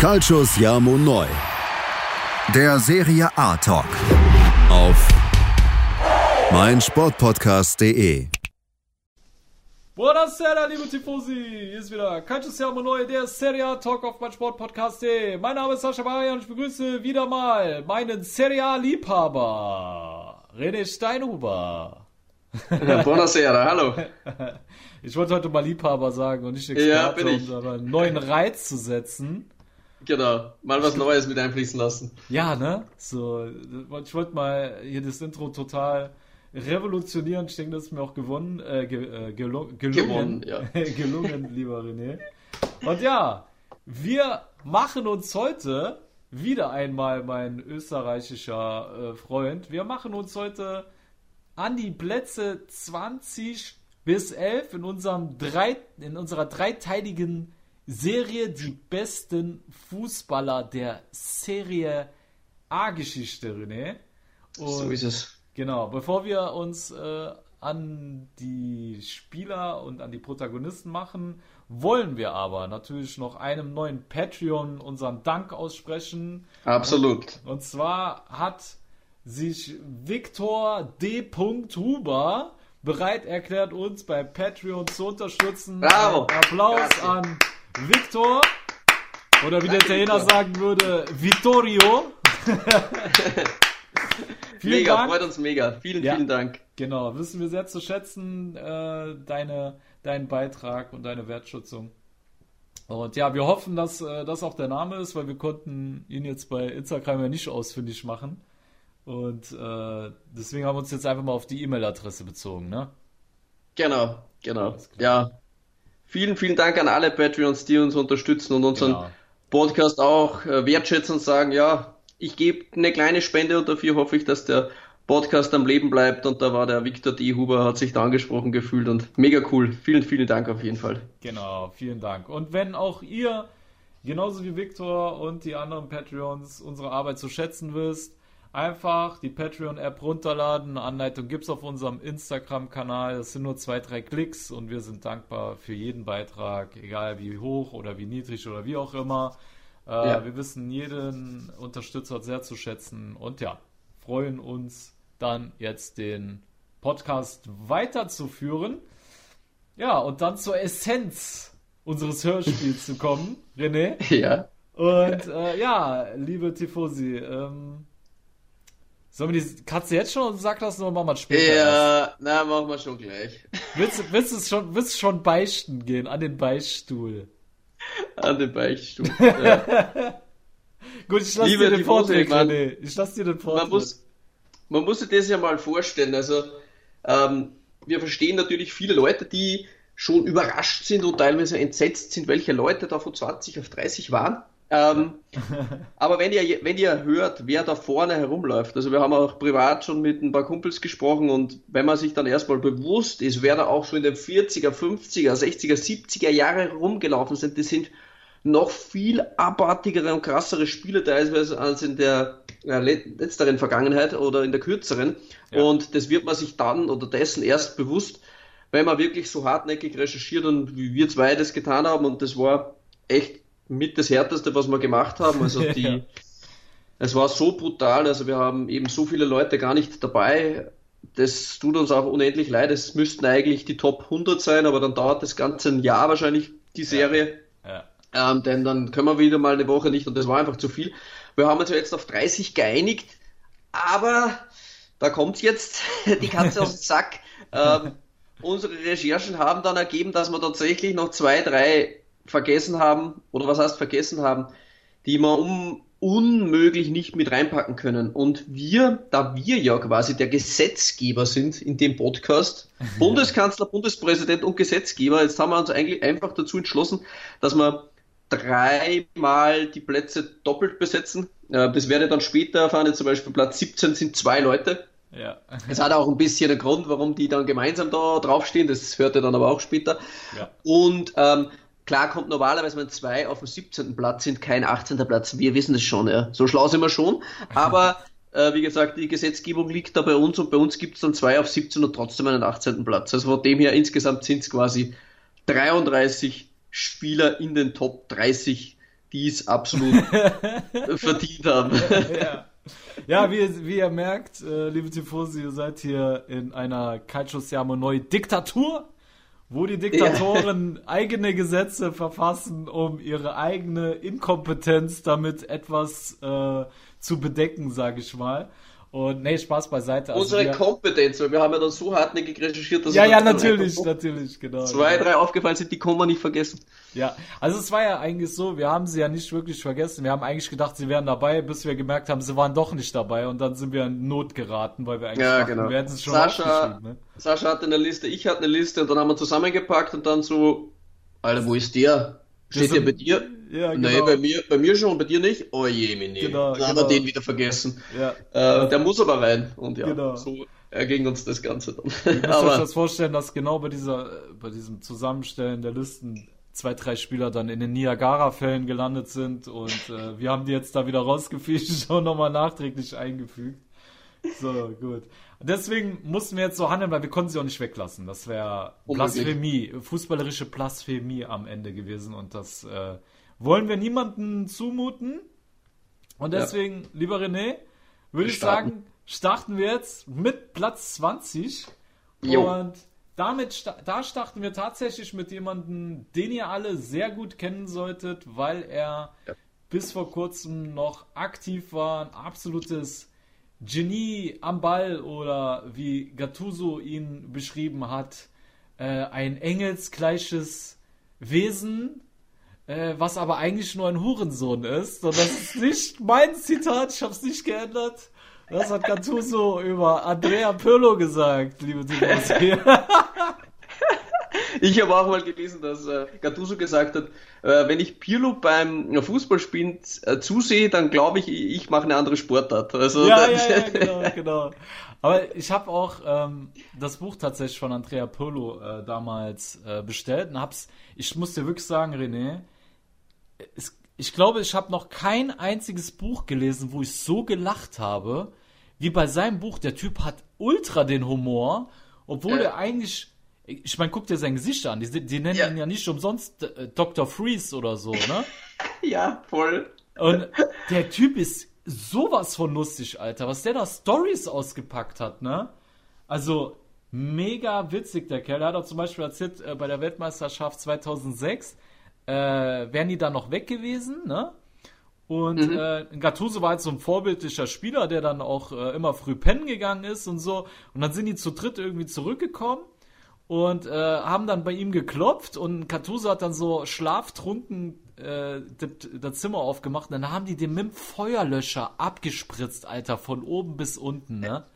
Calcius Jamo Neu. Der Serie A Talk. Auf meinsportpodcast.de. Buonasera, liebe Tifosi! Hier ist wieder Calcius Jamo Neu, der Serie A Talk auf meinsportpodcast.de. Mein Name ist Sascha Maria und ich begrüße wieder mal meinen Serie A Liebhaber, René Steinhuber. Buonasera, hallo. Ich wollte heute mal Liebhaber sagen und nicht Experte, ja, um einen neuen Reiz zu setzen. Genau, mal was Neues mit einfließen lassen. Ja, ne? So, ich wollte mal hier das Intro total revolutionieren. Ich denke, das ist mir auch gewonnen, äh, ge, äh, gelungen, gewonnen, ja. gelungen, lieber René. Und ja, wir machen uns heute wieder einmal mein österreichischer äh, Freund. Wir machen uns heute an die Plätze 20 bis 11 in, unserem drei, in unserer dreiteiligen Serie Die besten Fußballer der Serie A-Geschichte, René. Und so ist es. Genau, bevor wir uns äh, an die Spieler und an die Protagonisten machen, wollen wir aber natürlich noch einem neuen Patreon unseren Dank aussprechen. Absolut. Und, und zwar hat sich Viktor D. Huber bereit erklärt, uns bei Patreon zu unterstützen. Bravo. Applaus Grazie. an Victor. Oder wie der Italiener sagen würde, Vittorio. vielen mega, Dank. freut uns mega. Vielen, ja, vielen Dank. Genau, wissen wir sehr zu schätzen, äh, deine, deinen Beitrag und deine Wertschätzung. Und ja, wir hoffen, dass äh, das auch der Name ist, weil wir konnten ihn jetzt bei Instagram ja nicht ausfindig machen. Und äh, deswegen haben wir uns jetzt einfach mal auf die E-Mail-Adresse bezogen, ne? Genau, genau. Ja. Vielen, vielen Dank an alle Patreons, die uns unterstützen und unseren genau. Podcast auch äh, wertschätzen und sagen, ja, ich gebe eine kleine Spende und dafür hoffe ich, dass der Podcast am Leben bleibt und da war der Viktor D. Huber, hat sich da angesprochen gefühlt und mega cool. Vielen, vielen Dank auf jeden Fall. Genau, vielen Dank. Und wenn auch ihr, genauso wie Viktor und die anderen Patreons, unsere Arbeit zu schätzen wisst, Einfach die Patreon-App runterladen. Eine Anleitung gibt es auf unserem Instagram-Kanal. Das sind nur zwei, drei Klicks und wir sind dankbar für jeden Beitrag, egal wie hoch oder wie niedrig oder wie auch immer. Äh, ja. Wir wissen jeden Unterstützer sehr zu schätzen und ja, freuen uns dann jetzt den Podcast weiterzuführen. Ja, und dann zur Essenz unseres Hörspiels zu kommen, René. Ja. Und äh, ja, liebe Tifosi, ähm, Sollen wir die Katze jetzt schon sagen lassen oder machen wir es später? Ja, erst? na, machen wir schon gleich. Willst, willst, du schon, willst du schon beichten gehen? An den Beichtstuhl? An den Beichtstuhl. Ja. Gut, ich lasse dir den Vortrag, René. Ich lasse dir den Vortrag. Man muss, man muss sich das ja mal vorstellen. Also, ähm, wir verstehen natürlich viele Leute, die schon überrascht sind und teilweise entsetzt sind, welche Leute da von 20 auf 30 waren. Ähm, aber wenn ihr, wenn ihr hört, wer da vorne herumläuft, also wir haben auch privat schon mit ein paar Kumpels gesprochen und wenn man sich dann erstmal bewusst ist, wer da auch so in den 40er, 50er, 60er, 70er Jahre rumgelaufen sind, die sind noch viel abartigere und krassere Spiele teilweise als in der äh, letzteren Vergangenheit oder in der kürzeren. Ja. Und das wird man sich dann oder dessen erst bewusst, wenn man wirklich so hartnäckig recherchiert und wie wir zwei das getan haben und das war echt mit das Härteste, was wir gemacht haben. Also die, ja. es war so brutal, also wir haben eben so viele Leute gar nicht dabei. Das tut uns auch unendlich leid. Es müssten eigentlich die Top 100 sein, aber dann dauert das ganze ein Jahr wahrscheinlich die Serie. Ja. Ja. Ähm, denn dann können wir wieder mal eine Woche nicht und das war einfach zu viel. Wir haben uns jetzt auf 30 geeinigt, aber da kommt jetzt die Katze aus dem Sack. Ähm, unsere Recherchen haben dann ergeben, dass wir tatsächlich noch zwei, drei vergessen haben, oder was heißt vergessen haben, die wir um, unmöglich nicht mit reinpacken können. Und wir, da wir ja quasi der Gesetzgeber sind in dem Podcast, Bundeskanzler, Bundespräsident und Gesetzgeber, jetzt haben wir uns eigentlich einfach dazu entschlossen, dass wir dreimal die Plätze doppelt besetzen. Das werde dann später erfahren. Zum Beispiel Platz 17 sind zwei Leute. Ja. Es hat auch ein bisschen einen Grund, warum die dann gemeinsam da draufstehen. Das hört ihr dann aber auch später. Ja. Und ähm, Klar kommt normalerweise, wenn zwei auf dem 17. Platz sind, kein 18. Platz. Wir wissen das schon, ja. So schlau sind wir schon. Aber äh, wie gesagt, die Gesetzgebung liegt da bei uns und bei uns gibt es dann zwei auf 17 und trotzdem einen 18. Platz. Also von dem her insgesamt sind es quasi 33 Spieler in den Top 30 die es absolut verdient haben. ja. Ja, wie, wie ihr merkt, äh, liebe Tifosi, ihr seid hier in einer Calcio Siamo Neu Diktatur, wo die Diktatoren ja. eigene Gesetze verfassen, um ihre eigene Inkompetenz damit etwas äh, zu bedecken, sage ich mal. Und nee, Spaß beiseite. Also Unsere wir, Kompetenz, weil wir haben ja dann so hartnäckig recherchiert, dass Ja, ja, natürlich, natürlich, genau. Zwei, drei aufgefallen sind, die kann man nicht vergessen. Ja, also es war ja eigentlich so, wir haben sie ja nicht wirklich vergessen. Wir haben eigentlich gedacht, sie wären dabei, bis wir gemerkt haben, sie waren doch nicht dabei und dann sind wir in Not geraten, weil wir eigentlich ja, dachten, genau. wir hätten es schon Sascha, ne? Sascha hatte eine Liste, ich hatte eine Liste und dann haben wir zusammengepackt und dann so, Alter, wo ist der? Steht der bei dir? Ja, genau. Nee, bei mir, bei mir schon, bei dir nicht? Oh je, meine. Genau, da haben wir genau. den wieder vergessen. Ja. Äh, der muss aber rein. Und ja, genau. so erging uns das Ganze dann. Ich muss euch das vorstellen, dass genau bei dieser, bei diesem Zusammenstellen der Listen zwei, drei Spieler dann in den Niagara-Fällen gelandet sind und äh, wir haben die jetzt da wieder rausgefischt und nochmal nachträglich eingefügt. So, gut. Deswegen mussten wir jetzt so handeln, weil wir konnten sie auch nicht weglassen. Das wäre Blasphemie, fußballerische Blasphemie am Ende gewesen und das äh, wollen wir niemanden zumuten. Und deswegen, ja. lieber René, würde ich sagen, starten wir jetzt mit Platz 20. Jo. Und damit da starten wir tatsächlich mit jemandem, den ihr alle sehr gut kennen solltet, weil er ja. bis vor kurzem noch aktiv war, ein absolutes Genie am Ball oder wie Gattuso ihn beschrieben hat, äh, ein engelsgleiches Wesen, äh, was aber eigentlich nur ein Hurensohn ist. Und das ist nicht mein Zitat, ich habe es nicht geändert. Das hat Gattuso über Andrea Pirlo gesagt, liebe Timothy. Ich habe auch mal gelesen, dass äh, Gattuso gesagt hat, äh, wenn ich Pirlo beim Fußballspielen äh, zusehe, dann glaube ich, ich mache eine andere Sportart. Also ja, ja, ja, genau, genau. Aber ich habe auch ähm, das Buch tatsächlich von Andrea Pirlo äh, damals äh, bestellt und hab's. Ich muss dir wirklich sagen, René, es, ich glaube, ich habe noch kein einziges Buch gelesen, wo ich so gelacht habe, wie bei seinem Buch. Der Typ hat ultra den Humor, obwohl er eigentlich ich meine, guck dir sein Gesicht an. Die, die nennen ja. ihn ja nicht umsonst äh, Dr. Freeze oder so, ne? ja, voll. Und der Typ ist sowas von lustig, Alter. Was der da Stories ausgepackt hat, ne? Also, mega witzig, der Kerl. Er hat auch zum Beispiel erzählt, äh, bei der Weltmeisterschaft 2006 äh, wären die da noch weg gewesen, ne? Und mhm. äh, Gattuso war halt so ein vorbildlicher Spieler, der dann auch äh, immer früh pennen gegangen ist und so. Und dann sind die zu dritt irgendwie zurückgekommen und äh, haben dann bei ihm geklopft und Katusa hat dann so schlaftrunken äh, das Zimmer aufgemacht und dann haben die den mit Feuerlöscher abgespritzt, Alter, von oben bis unten, ne?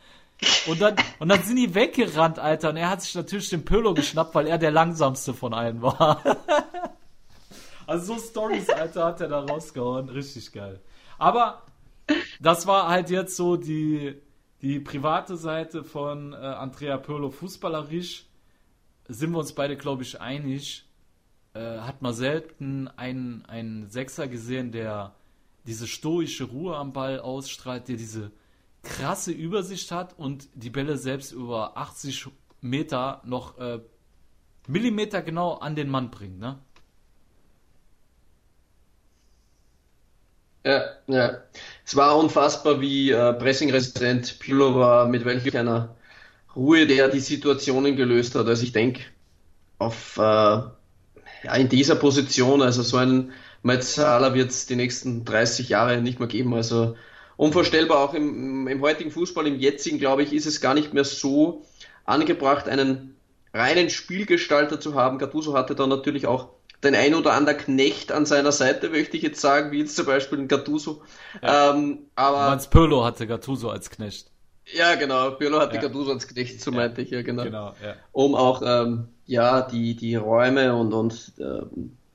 Und dann, und dann sind die weggerannt, Alter, und er hat sich natürlich den Pirlo geschnappt, weil er der langsamste von allen war. also so Stories, Alter, hat er da rausgehauen. Richtig geil. Aber das war halt jetzt so die, die private Seite von äh, Andrea Pirlo fußballerisch sind wir uns beide, glaube ich, einig, äh, hat man selten einen, einen Sechser gesehen, der diese stoische Ruhe am Ball ausstrahlt, der diese krasse Übersicht hat und die Bälle selbst über 80 Meter noch äh, Millimeter genau an den Mann bringt, ne? Ja, ja. Es war unfassbar, wie äh, pressingresistent Pirlo war, mit welcher einer Ruhe, der die Situationen gelöst hat. Also ich denke, auf äh, ja, in dieser Position, also so ein Metzala wird es die nächsten 30 Jahre nicht mehr geben. Also unvorstellbar auch im, im heutigen Fußball, im jetzigen, glaube ich, ist es gar nicht mehr so angebracht, einen reinen Spielgestalter zu haben. Gattuso hatte da natürlich auch den ein oder anderen Knecht an seiner Seite, möchte ich jetzt sagen, wie jetzt zum Beispiel ein Gattuso. Ja. Ähm, aber Mans Pirlo hatte Gattuso als Knecht. Ja, genau. Pirlo hatte ja. Gattuso als Knecht, so ja. meinte ich ja, genau. genau ja. Um auch ähm, ja die die Räume und und äh,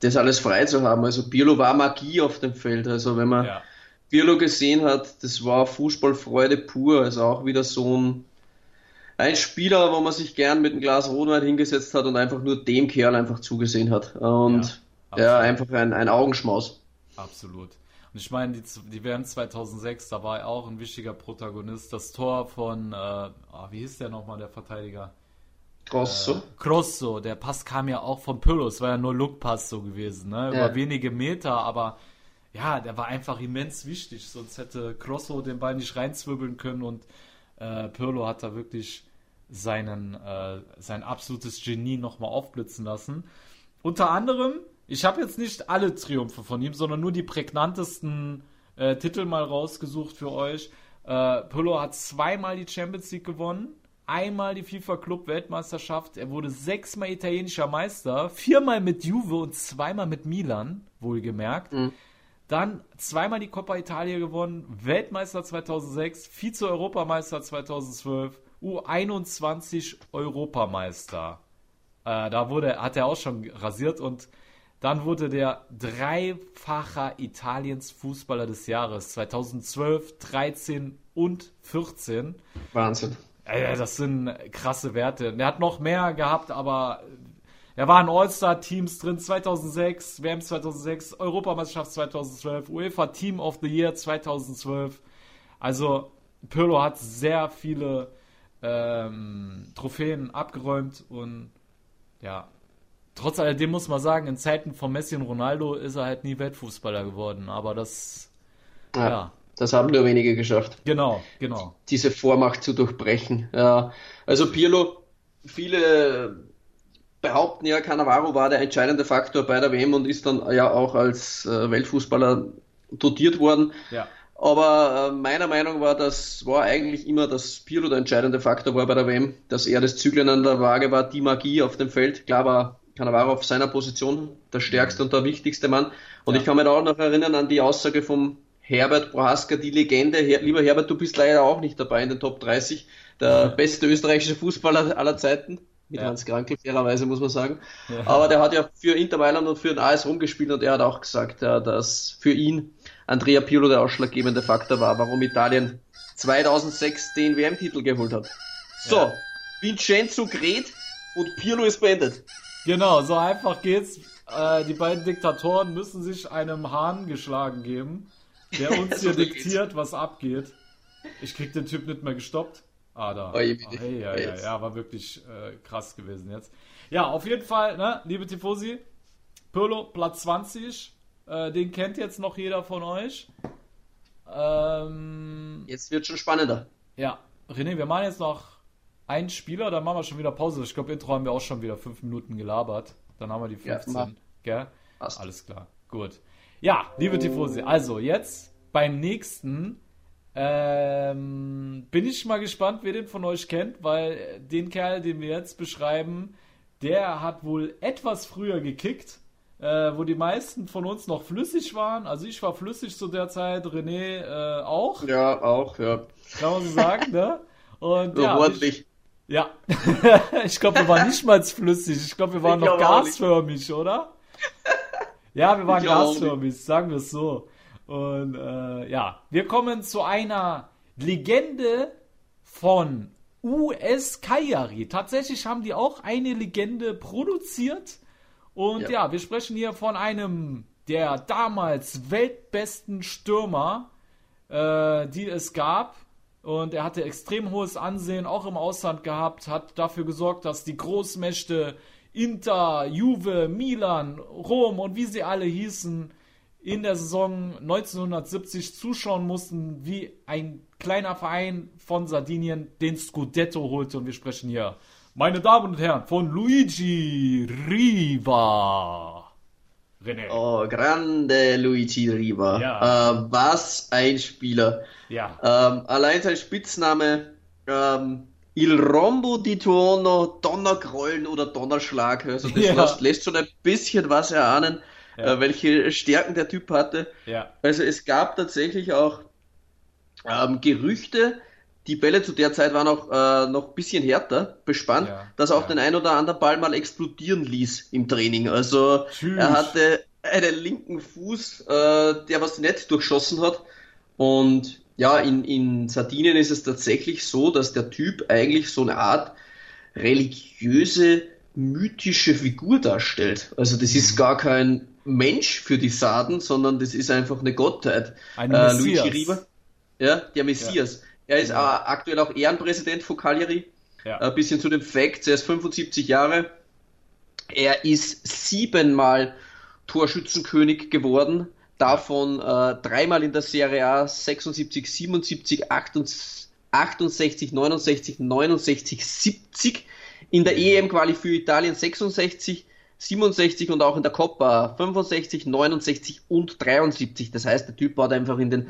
das alles frei zu haben. Also Pirlo war Magie auf dem Feld. Also wenn man ja. Pirlo gesehen hat, das war Fußballfreude pur. Also auch wieder so ein ein Spieler, wo man sich gern mit einem Glas Rotwein hingesetzt hat und einfach nur dem Kerl einfach zugesehen hat. Und ja, ja einfach ein, ein Augenschmaus. Absolut. Und ich meine, die, die WM 2006, da war er auch ein wichtiger Protagonist. Das Tor von, äh, oh, wie hieß der nochmal, der Verteidiger? Grosso. Äh, Grosso, der Pass kam ja auch von Pirlo. Es war ja nur Lookpass so gewesen, ne? Über ja. wenige Meter, aber ja, der war einfach immens wichtig, sonst hätte Crosso den Ball nicht reinzwirbeln können und äh, Pirlo hat da wirklich seinen, äh, sein absolutes Genie nochmal aufblitzen lassen. Unter anderem, ich habe jetzt nicht alle Triumphe von ihm, sondern nur die prägnantesten äh, Titel mal rausgesucht für euch. Äh, Pirlo hat zweimal die Champions League gewonnen, einmal die FIFA Club Weltmeisterschaft, er wurde sechsmal italienischer Meister, viermal mit Juve und zweimal mit Milan, wohlgemerkt. Mhm. Dann zweimal die Coppa Italia gewonnen, Weltmeister 2006, Vize-Europameister 2012, U21 Europameister. Äh, da wurde, hat er auch schon rasiert und dann wurde der dreifacher Italiens Fußballer des Jahres 2012, 13 und 14. Wahnsinn. Äh, das sind krasse Werte. Er hat noch mehr gehabt, aber er war in All-Star-Teams drin 2006, WM 2006, Europameisterschaft 2012, UEFA Team of the Year 2012. Also Pirlo hat sehr viele ähm, Trophäen abgeräumt und ja, trotz alledem muss man sagen, in Zeiten von Messi und Ronaldo ist er halt nie Weltfußballer geworden, aber das ja. ja. Das haben nur wenige geschafft. Genau, genau. Diese Vormacht zu durchbrechen. Ja. Also Pirlo, viele behaupten ja, Cannavaro war der entscheidende Faktor bei der WM und ist dann ja auch als äh, Weltfußballer dotiert worden. Ja. Aber äh, meiner Meinung war, das war eigentlich immer, dass Pirlo der entscheidende Faktor war bei der WM, dass er das Zügeln an der Waage war, die Magie auf dem Feld. Klar war Cannavaro auf seiner Position der stärkste und der wichtigste Mann. Und ja. ich kann mich da auch noch erinnern an die Aussage vom Herbert Prohaska, die Legende. Her Lieber Herbert, du bist leider auch nicht dabei in den Top 30. Der beste österreichische Fußballer aller Zeiten mit ja. Hans Krankel, fairerweise muss man sagen. Ja. Aber der hat ja für Inter Mailand und für den AS rumgespielt und er hat auch gesagt, ja, dass für ihn Andrea Pirlo der ausschlaggebende Faktor war, warum Italien 2006 den WM-Titel geholt hat. So, ja. Vincenzo Gret und Pirlo ist beendet. Genau, so einfach geht's. Äh, die beiden Diktatoren müssen sich einem Hahn geschlagen geben, der uns hier diktiert, was abgeht. Ich krieg den Typ nicht mehr gestoppt. Ah, da. Oh, hey, ja, ja, ja, war wirklich äh, krass gewesen jetzt. Ja, auf jeden Fall, ne, liebe Tifosi, Pirlo, Platz 20. Äh, den kennt jetzt noch jeder von euch. Ähm, jetzt wird schon spannender. Ja, René, wir machen jetzt noch einen Spieler, dann machen wir schon wieder Pause. Ich glaube, Intro haben wir auch schon wieder fünf Minuten gelabert. Dann haben wir die 15. Ja, gell? Passt. Alles klar, gut. Ja, liebe Tifosi, also jetzt beim nächsten ähm, bin ich mal gespannt, wer den von euch kennt, weil den Kerl, den wir jetzt beschreiben, der hat wohl etwas früher gekickt, äh, wo die meisten von uns noch flüssig waren. Also ich war flüssig zu der Zeit, René äh, auch. Ja, auch, ja. Kann man so sagen, ne? Und so ja. Ich, ja, ich glaube, wir waren nicht mal flüssig. Ich glaube, wir waren ich noch gasförmig, oder? Ja, wir waren gasförmig, sagen wir es so. Und äh, ja, wir kommen zu einer Legende von US Kayari. Tatsächlich haben die auch eine Legende produziert. Und ja, ja wir sprechen hier von einem der damals weltbesten Stürmer, äh, die es gab. Und er hatte extrem hohes Ansehen, auch im Ausland gehabt, hat dafür gesorgt, dass die Großmächte Inter, Juve, Milan, Rom und wie sie alle hießen, in der Saison 1970 zuschauen mussten, wie ein kleiner Verein von Sardinien den Scudetto holte. Und wir sprechen hier, meine Damen und Herren, von Luigi Riva. René. Oh, grande Luigi Riva. Ja. Äh, was ein Spieler. Ja. Ähm, allein sein Spitzname ähm, Il Rombo di Tuono, Donnergrollen oder Donnerschlag. Also das ja. lässt, lässt schon ein bisschen was erahnen ja. äh, welche Stärken der Typ hatte. Ja. Also es gab tatsächlich auch ähm, Gerüchte, die Bälle zu der Zeit waren auch äh, noch ein bisschen härter bespannt, ja. dass er auch den ein oder anderen Ball mal explodieren ließ im Training. Also Tschüss. er hatte einen linken Fuß, äh, der was nicht durchschossen hat. Und ja, in, in Sardinien ist es tatsächlich so, dass der Typ eigentlich so eine Art religiöse, mythische Figur darstellt. Also das ist mhm. gar kein Mensch für die Sarden, sondern das ist einfach eine Gottheit. Ein äh, Luigi Riva, ja, der Messias. Ja. Er ist. Genau. aktuell auch Ehrenpräsident von Cagliari. Ja. Ein bisschen zu den Facts, er ist 75 Jahre. Er ist siebenmal Torschützenkönig geworden. davon äh, dreimal in der Serie A 76, 77, 68, 69, 69, 70. In der EM-Quali für Italien 66, 67 und auch in der Coppa 65, 69 und 73. Das heißt, der Typ hat einfach in den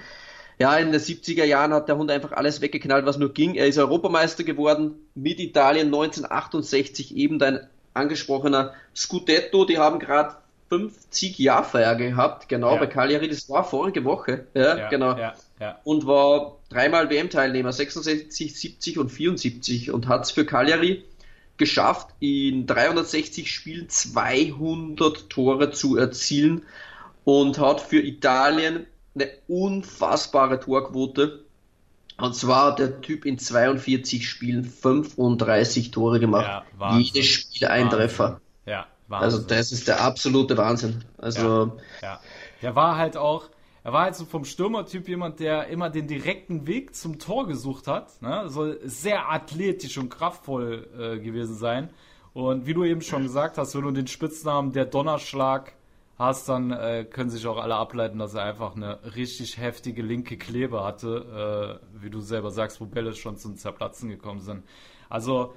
ja, in den 70er Jahren hat der Hund einfach alles weggeknallt, was nur ging. Er ist Europameister geworden mit Italien 1968, eben dein angesprochener Scudetto. Die haben gerade 50 Jahrfeier gehabt, genau, ja. bei Cagliari. Das war vorige Woche, ja, ja genau. Ja. Und war dreimal WM-Teilnehmer, 66, 70 und 74 und hat es für Cagliari geschafft, in 360 Spielen 200 Tore zu erzielen und hat für Italien eine unfassbare Torquote. Und zwar hat der Typ in 42 Spielen 35 Tore gemacht. Ja, Jedes Spiel ein Wahnsinn. Treffer. Ja, Wahnsinn. Also das ist der absolute Wahnsinn. Also ja, ja. Der war halt auch, er war halt so vom Stürmertyp jemand, der immer den direkten Weg zum Tor gesucht hat. Ne? Soll sehr athletisch und kraftvoll äh, gewesen sein. Und wie du eben schon gesagt hast, wenn du den Spitznamen der Donnerschlag hast, dann äh, können sich auch alle ableiten, dass er einfach eine richtig heftige linke Klebe hatte, äh, wie du selber sagst, wo Bälle schon zum Zerplatzen gekommen sind. Also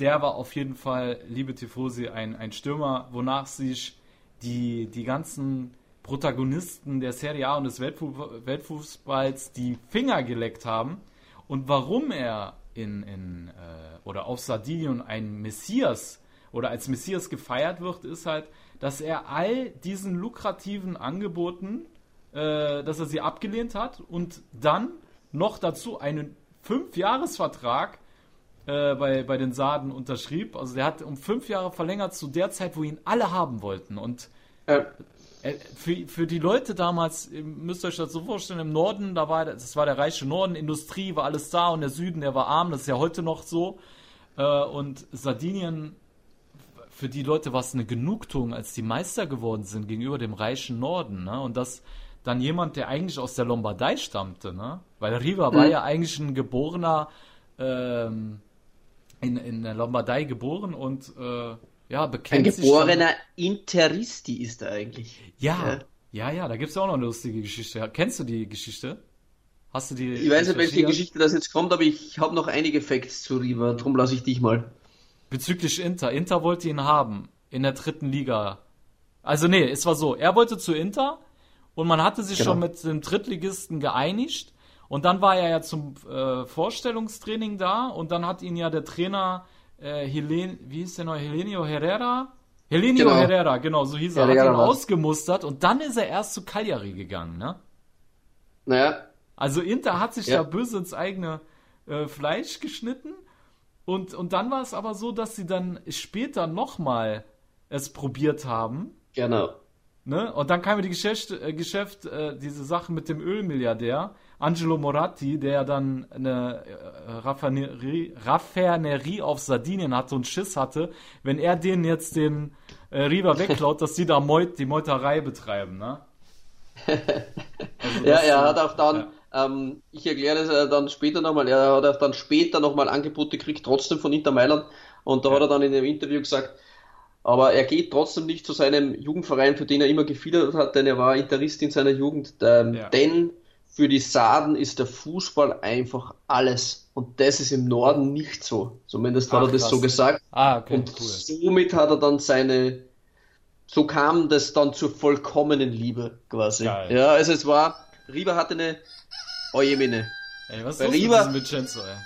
der war auf jeden Fall, liebe Tifosi, ein, ein Stürmer, wonach sich die, die ganzen Protagonisten der Serie A und des Weltfu Weltfußballs die Finger geleckt haben. Und warum er in, in äh, oder auf Sardinien ein Messias oder als Messias gefeiert wird, ist halt, dass er all diesen lukrativen Angeboten, äh, dass er sie abgelehnt hat und dann noch dazu einen Fünfjahresvertrag äh, bei, bei den Sarden unterschrieb. Also der hat um fünf Jahre verlängert zu der Zeit, wo ihn alle haben wollten. Und äh. für, für die Leute damals, ihr müsst euch das so vorstellen, im Norden, da war das war der reiche Norden, Industrie war alles da und der Süden, der war arm, das ist ja heute noch so. Äh, und Sardinien für die Leute war es eine Genugtuung, als die Meister geworden sind gegenüber dem reichen Norden. Ne? Und das dann jemand, der eigentlich aus der Lombardei stammte, ne? weil Riva mhm. war ja eigentlich ein geborener, ähm, in, in der Lombardei geboren und äh, ja, bekennt Ein geborener Interisti ist er eigentlich. Ja, ja, ja, ja da gibt es auch noch eine lustige Geschichte. Kennst du die Geschichte? Hast du die? Ich weiß nicht, welche Geschichte das jetzt kommt, aber ich habe noch einige Facts zu Riva, darum lasse ich dich mal bezüglich Inter. Inter wollte ihn haben in der dritten Liga. Also nee, es war so, er wollte zu Inter und man hatte sich genau. schon mit dem Drittligisten geeinigt und dann war er ja zum äh, Vorstellungstraining da und dann hat ihn ja der Trainer äh, Helen, wie hieß der noch, Helenio Herrera? Helenio genau. Herrera, genau, so hieß er, ja, hat ihn ausgemustert und dann ist er erst zu Cagliari gegangen, ne? Naja. Also Inter hat sich ja. da böse ins eigene äh, Fleisch geschnitten und, und dann war es aber so, dass sie dann später nochmal es probiert haben. Genau. Ne? Und dann kam ja die Geschäft, äh, Geschäft äh, diese Sache mit dem Ölmilliardär, Angelo Moratti, der dann eine äh, Raffinerie, Raffinerie auf Sardinien hatte und Schiss hatte, wenn er denen jetzt den äh, Riva wegklaut, dass sie da Meut, die Meuterei betreiben. Ne? Also ja, er hat auch dann. Ja ähm, ich erkläre das dann später nochmal. Er hat auch dann später nochmal Angebote gekriegt, trotzdem von Inter Mailand. Und da ja. hat er dann in dem Interview gesagt, aber er geht trotzdem nicht zu seinem Jugendverein, für den er immer gefiedert hat, denn er war Interist in seiner Jugend. Ähm, ja. Denn für die Saden ist der Fußball einfach alles. Und das ist im Norden nicht so. Zumindest Ach, hat er das krass. so gesagt. Ah, okay, und cool. somit hat er dann seine, so kam das dann zur vollkommenen Liebe quasi. Geil. Ja, also es war, Riva hatte eine Oh je Mine. Ey, was ist Riva, mit Vincenzo, ey?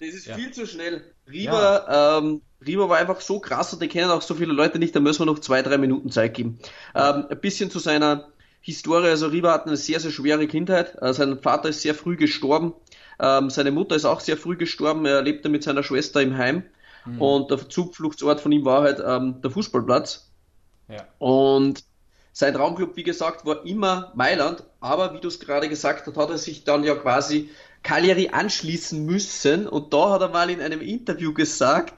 Das ist ja. viel zu schnell. Riva, ja. ähm, Riva war einfach so krass und den kennen auch so viele Leute nicht, da müssen wir noch zwei, drei Minuten Zeit geben. Ähm, ein bisschen zu seiner Historie. Also Riva hat eine sehr, sehr schwere Kindheit. Äh, sein Vater ist sehr früh gestorben. Ähm, seine Mutter ist auch sehr früh gestorben. Er lebte mit seiner Schwester im Heim. Mhm. Und der Zufluchtsort von ihm war halt ähm, der Fußballplatz. Ja. Und sein Traumclub, wie gesagt, war immer Mailand, aber wie du es gerade gesagt hast, hat er sich dann ja quasi Cagliari anschließen müssen und da hat er mal in einem Interview gesagt,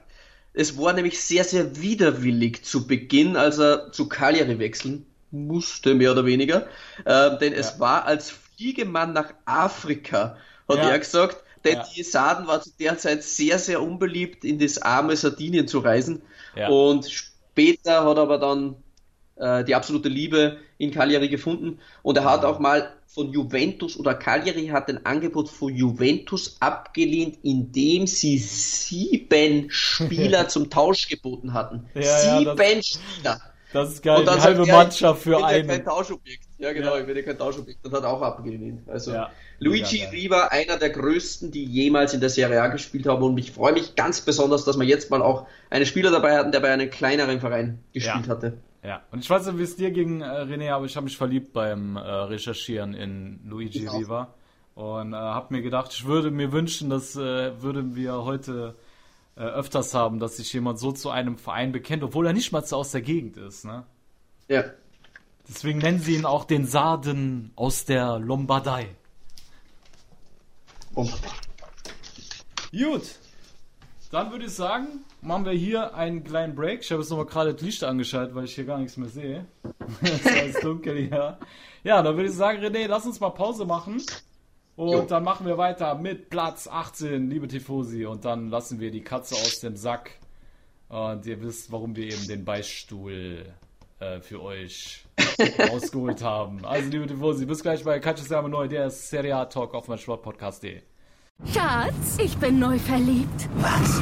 es war nämlich sehr, sehr widerwillig zu Beginn, als er zu Cagliari wechseln musste, mehr oder weniger, äh, denn ja. es war als Fliegemann nach Afrika, hat ja. er gesagt, denn ja. die Saden war zu der Zeit sehr, sehr unbeliebt, in das arme Sardinien zu reisen und später hat er aber dann äh, die absolute Liebe in Cagliari gefunden und er hat auch mal von Juventus oder Cagliari hat ein Angebot von Juventus abgelehnt, indem sie sieben Spieler zum Tausch geboten hatten. Ja, sieben ja, das, Spieler. Das ist geil, Und dann die halbe sagt er, Mannschaft ich für bin ja einen. kein Tauschobjekt. Ja, genau, Ja. ich bin ja kein Tauschobjekt. Das hat er auch abgelehnt. Also Luigi. Riva, einer der größten, die jemals in der Serie A gespielt haben. Und ich freue mich ganz besonders, dass wir jetzt mal auch einen Spieler dabei hatten, der bei einem kleineren Verein gespielt hatte. Ja, und ich weiß nicht, wie es dir ging, äh, René, aber ich habe mich verliebt beim äh, Recherchieren in Luigi. Riva und äh, habe mir gedacht, ich würde mir wünschen, dass äh, würden wir heute äh, öfters haben, dass sich jemand so zu einem Verein bekennt, obwohl er nicht mal so aus der Gegend ist. Ne? Ja. Deswegen nennen sie ihn auch den Sarden aus der Lombardei. Und Gut. Dann würde ich sagen, machen wir hier einen kleinen Break. Ich habe jetzt nochmal gerade das Licht angeschaltet, weil ich hier gar nichts mehr sehe. es ist alles dunkel hier. Ja, dann würde ich sagen, René, lass uns mal Pause machen. Und Jo. dann machen wir weiter mit Platz 18, liebe Tifosi. Und dann lassen wir die Katze aus dem Sack. Und ihr wisst, warum wir eben den Beistuhl äh, für euch rausgeholt haben. Also, liebe Tifosi, bis gleich bei Calcio Siamo Neu, der Serie A Talk auf mein Sportpodcast.de. Schatz, ich bin neu verliebt. Was?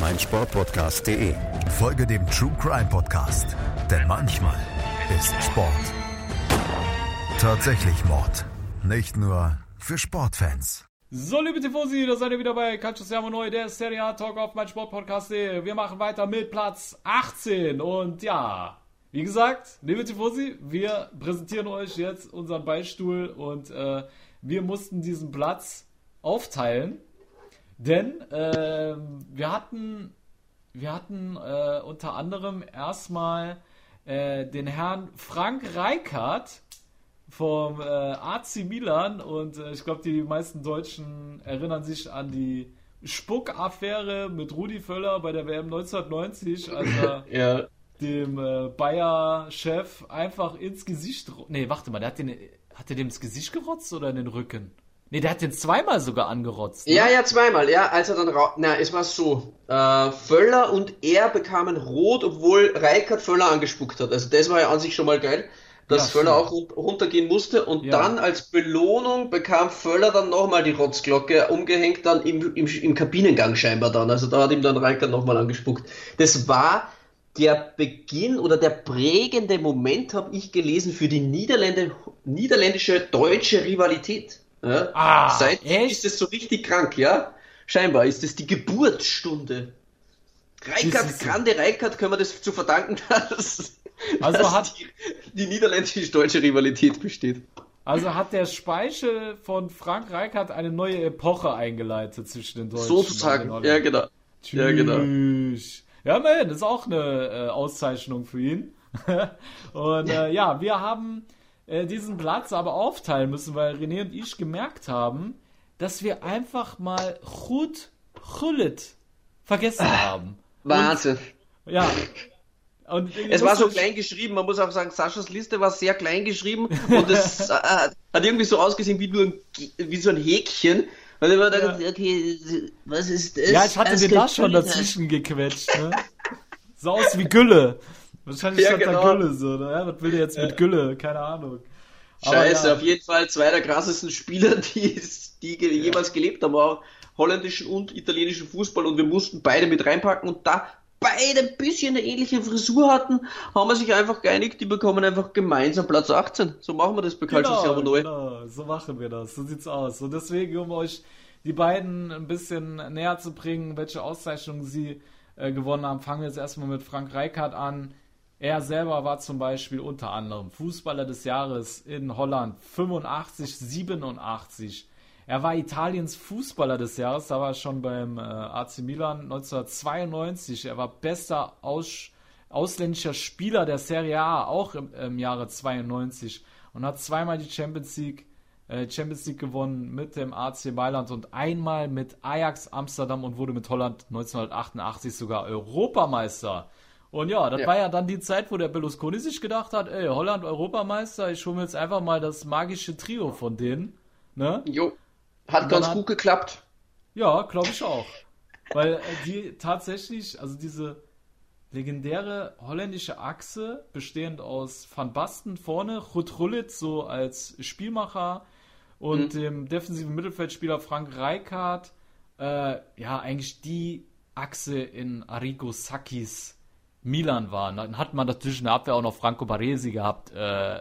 meinsportpodcast.de. Folge dem True Crime Podcast, denn manchmal ist Sport tatsächlich Mord. Nicht nur für Sportfans. So, liebe Tifosi, da seid ihr wieder bei Calcio Siamo Neu, der Serie A Talk auf mein Sportpodcast. Wir machen weiter mit Platz 18 und ja, wie gesagt, liebe Tifosi, wir präsentieren euch jetzt unseren Beistuhl und äh, wir mussten diesen Platz aufteilen, denn äh, wir hatten, wir hatten äh, unter anderem erstmal äh, den Herrn Frank Reichardt, vom äh, AC Milan und äh, ich glaube, die meisten Deutschen erinnern sich an die Spuck-Affäre mit Rudi Völler bei der WM 1990, als er ja, dem äh, Bayer-Chef einfach ins Gesicht. Nee, warte mal, der hat den. Hat der dem ins Gesicht gerotzt oder in den Rücken? Nee, der hat den zweimal sogar angerotzt. ne? ja, ja, zweimal, ja, als er dann ra na, es war so, äh, Völler und er bekamen rot, obwohl Reikert Völler angespuckt hat. Also das war ja an sich schon mal geil, dass Ja, Völler auch run- runtergehen musste und Ja. dann als Belohnung bekam Völler dann nochmal die Rotzglocke umgehängt dann im, im, im Kabinengang scheinbar dann. Also da hat ihm dann Reikert nochmal angespuckt. Das war der Beginn oder der prägende Moment, habe ich gelesen, für die Niederlände, niederländische deutsche Rivalität. Ja? Ah, Seit echt? ist es so richtig krank, ja? Scheinbar ist es die Geburtsstunde. Du. Grande Reikert können wir das zu verdanken, dass, Also dass hat- die, die niederländisch-deutsche Rivalität besteht. Also hat der Speichel von Frank Reichardt eine neue Epoche eingeleitet zwischen den Deutschen. Sozusagen, den ja genau. Ja, genau. Tschüss. Ja, man, das ist auch eine äh, Auszeichnung für ihn. und äh, ja, wir haben äh, diesen Platz aber aufteilen müssen, weil René und ich gemerkt haben, dass wir einfach mal Chut Chullet vergessen haben. Wahnsinn. Ja. Und Es war so klein geschrieben, man muss auch sagen, Saschas Liste war sehr klein geschrieben und es äh, hat irgendwie so ausgesehen wie nur ein, wie so ein Häkchen. Und ich war da, Ja. okay, was ist das? Ja, ich hatte den da schon dazwischen gequetscht. Ne? Sah aus wie Gülle. Wahrscheinlich Ja, stand da genau. Gülle so. Ne? Was will der jetzt mit Gülle? Keine Ahnung. Aber Scheiße, ja. auf jeden Fall zwei der krassesten Spieler, die, die jemals gelebt haben, auch holländischen und italienischen Fußball und wir mussten beide mit reinpacken und da beide ein bisschen eine ähnliche Frisur hatten, haben wir sich einfach geeinigt, die bekommen einfach gemeinsam Platz 18. So machen wir das bei Calcio Genau, Siamo Neu. genau, so machen wir das. So sieht's aus. Und deswegen, um euch die beiden ein bisschen näher zu bringen, welche Auszeichnungen sie äh, gewonnen haben, fangen wir jetzt erstmal mit Frank Reichardt an. Er selber war zum Beispiel unter anderem Fußballer des Jahres in Holland 85, 87. Er war Italiens Fußballer des Jahres, da war er schon beim äh, AC Milan 1992. Er war bester Aus, ausländischer Spieler der Serie A, auch im, im Jahre 92 und hat zweimal die Champions League, äh, Champions League gewonnen mit dem AC Mailand und einmal mit Ajax Amsterdam und wurde mit Holland 1988 sogar Europameister. Und ja, das Ja. war ja dann die Zeit, wo der Berlusconi sich gedacht hat, ey, Holland Europameister, ich hole mir jetzt einfach mal das magische Trio von denen. Ne? Jo, hat ganz hat- gut geklappt. Ja, glaube ich auch. Weil äh, die tatsächlich, also diese legendäre holländische Achse, bestehend aus Van Basten vorne, Ruud Gullit so als Spielmacher und dem defensiven Mittelfeldspieler Frank Rijkaard, äh, ja, eigentlich die Achse in Arrigo Sakis Milan war. Dann hat man natürlich in der Abwehr auch noch Franco Baresi gehabt, äh,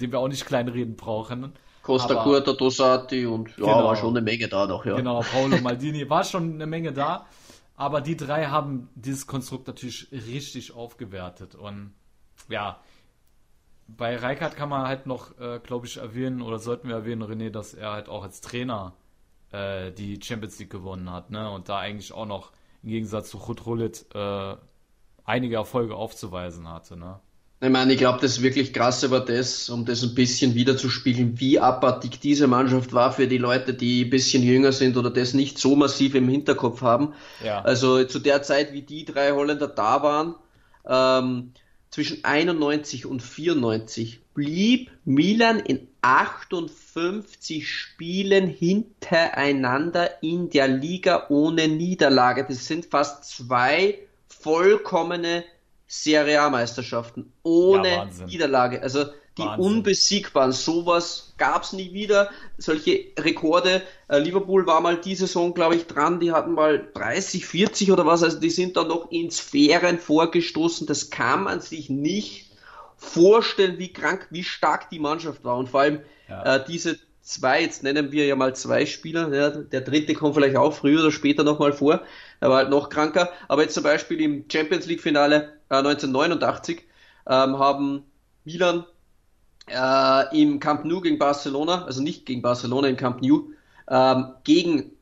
den wir auch nicht kleinreden brauchen. Costa Aber- Curta, Dosati und ja, Genau. war schon eine Menge da noch, ja. Genau, Paolo Maldini war schon eine Menge da. Aber die drei haben dieses Konstrukt natürlich richtig aufgewertet. Und ja, bei Reikert kann man halt noch, äh, glaube ich, erwähnen, oder sollten wir erwähnen, René, dass er halt auch als Trainer äh, die Champions League gewonnen hat. Ne? Und da eigentlich auch noch im Gegensatz zu Ruud Gullit äh, einige Erfolge aufzuweisen hatte. Ne? Ich meine, ich glaube, das wirklich krasse war das, um das ein bisschen wiederzuspiegeln, wie abartig diese Mannschaft war für die Leute, die ein bisschen jünger sind oder das nicht so massiv im Hinterkopf haben. Ja. Also zu der Zeit, wie die drei Holländer da waren, ähm, zwischen 91 und 94 blieb Milan in 58 Spielen hintereinander in der Liga ohne Niederlage. Das sind fast zwei vollkommene Serie A-Meisterschaften ohne Ja. Niederlage. Also die Wahnsinn. unbesiegbaren. Sowas gab's nie wieder. Solche Rekorde. Äh, Liverpool war mal die Saison, glaube ich, dran. Die hatten mal 30, 40 oder was. Also die sind da noch in Sphären vorgestoßen. Das kann man sich nicht vorstellen, wie krank, wie stark die Mannschaft war. Und vor allem Ja. äh, diese zwei, jetzt nennen wir ja mal zwei Spieler, ja, der dritte kommt vielleicht auch früher oder später nochmal vor, er war halt noch kranker, aber jetzt zum Beispiel im Champions League Finale äh, 1989 ähm, haben Milan äh, im Camp Nou gegen Barcelona, also nicht gegen Barcelona, im Camp Nou, ähm, gegen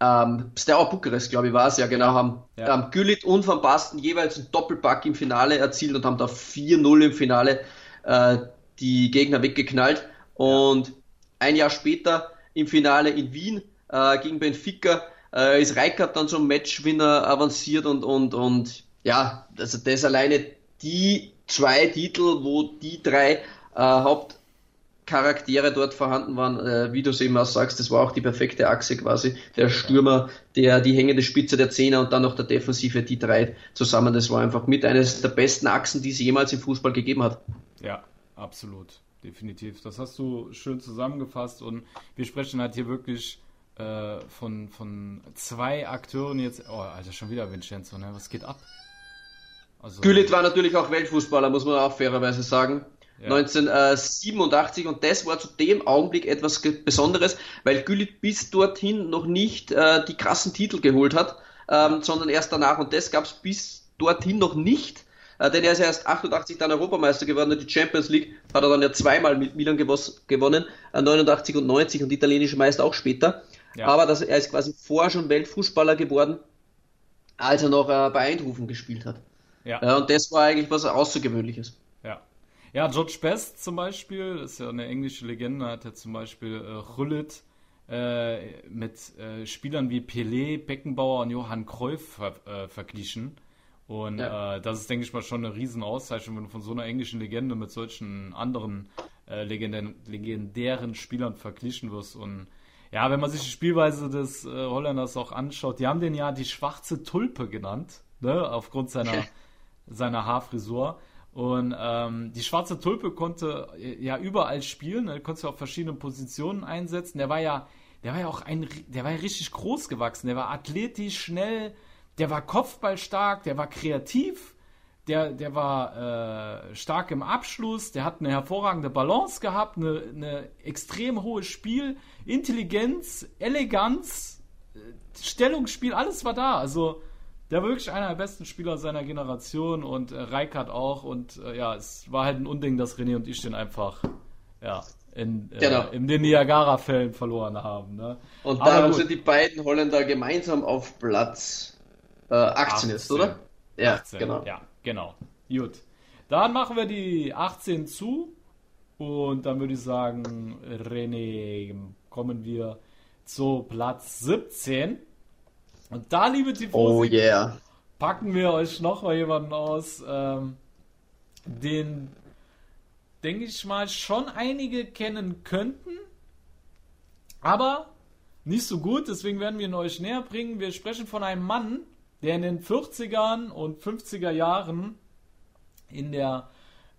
ähm, Steaua Bukarest, glaube ich, war es ja genau, haben Ja. Ähm, Güllit und Van Basten jeweils einen Doppelpack im Finale erzielt und haben da 4-0 im Finale äh, die Gegner weggeknallt. Und ein Jahr später im Finale in Wien äh, gegen Benfica äh, ist Reikert dann zum Matchwinner avanciert und, und, und ja, also das alleine die zwei Titel, wo die drei äh, Hauptcharaktere dort vorhanden waren, äh, wie du es eben auch sagst, das war auch die perfekte Achse quasi. Der Stürmer, der die hängende Spitze der Zehner und dann noch der Defensive, die drei zusammen, das war einfach mit eines der besten Achsen, die es jemals im Fußball gegeben hat. Ja, absolut. Definitiv. Das hast du schön zusammengefasst und wir sprechen halt hier wirklich äh, von, von zwei Akteuren jetzt. Oh, Alter, schon wieder Vincenzo, ne? Was geht ab? Also, Güllit war natürlich auch Weltfußballer, muss man auch fairerweise sagen. Ja. 1987 und das war zu dem Augenblick etwas Besonderes, weil Güllit bis dorthin noch nicht äh, die krassen Titel geholt hat, ähm, sondern erst danach und das gab es bis dorthin noch nicht, äh, denn er ist erst 88 dann Europameister geworden und die Champions League hat er dann ja zweimal mit Milan gewonnen, äh, 89 und 90 und italienische Meister auch später. Ja. Aber das, er ist quasi vorher schon Weltfußballer geworden, als er noch äh, bei Eindhoven gespielt hat. Ja. Ja, und das war eigentlich was Außergewöhnliches. Ja. Ja, George Best zum Beispiel, ist ja eine englische Legende, hat ja zum Beispiel äh, Gullit äh, mit äh, Spielern wie Pelé, Beckenbauer und Johann Cruyff ver äh, verglichen. Und Ja. äh, das ist, denke ich mal, schon eine riesen Auszeichnung, wenn du von so einer englischen Legende mit solchen anderen äh, legendären, legendären Spielern verglichen wirst. Und ja, wenn man sich die Spielweise des äh, Holländers auch anschaut, die haben den ja die schwarze Tulpe genannt, ne, aufgrund seiner, seiner Haarfrisur. Und ähm, die schwarze Tulpe konnte äh, ja überall spielen, er konnte sie auf verschiedenen Positionen einsetzen. Der war ja, der war ja auch ein, der war ja richtig groß gewachsen, der war athletisch, schnell, der war kopfballstark, der war kreativ, der, der war äh, stark im Abschluss, der hat eine hervorragende Balance gehabt, eine, eine extrem hohe Spielintelligenz, Eleganz, äh, Stellungsspiel, alles war da. Also der war wirklich einer der besten Spieler seiner Generation und äh, Reikart auch. Und äh, ja, es war halt ein Unding, dass René und ich den einfach ja, in, äh, Genau. in den Niagara-Fällen verloren haben. Ne? Und Aber darum gut. sind die beiden Holländer gemeinsam auf Platz äh, 18 jetzt, oder? Ja, 18, genau. Ja, genau. Gut. Dann machen wir die 18 zu. Und dann würde ich sagen, René, kommen wir zu Platz 17. Und da, liebe Tifosi, Oh yeah. packen wir euch noch mal jemanden aus, ähm, den, denke ich mal, schon einige kennen könnten, aber nicht so gut, deswegen werden wir ihn euch näher bringen. Wir sprechen von einem Mann, der in den 40ern und 50er Jahren in der,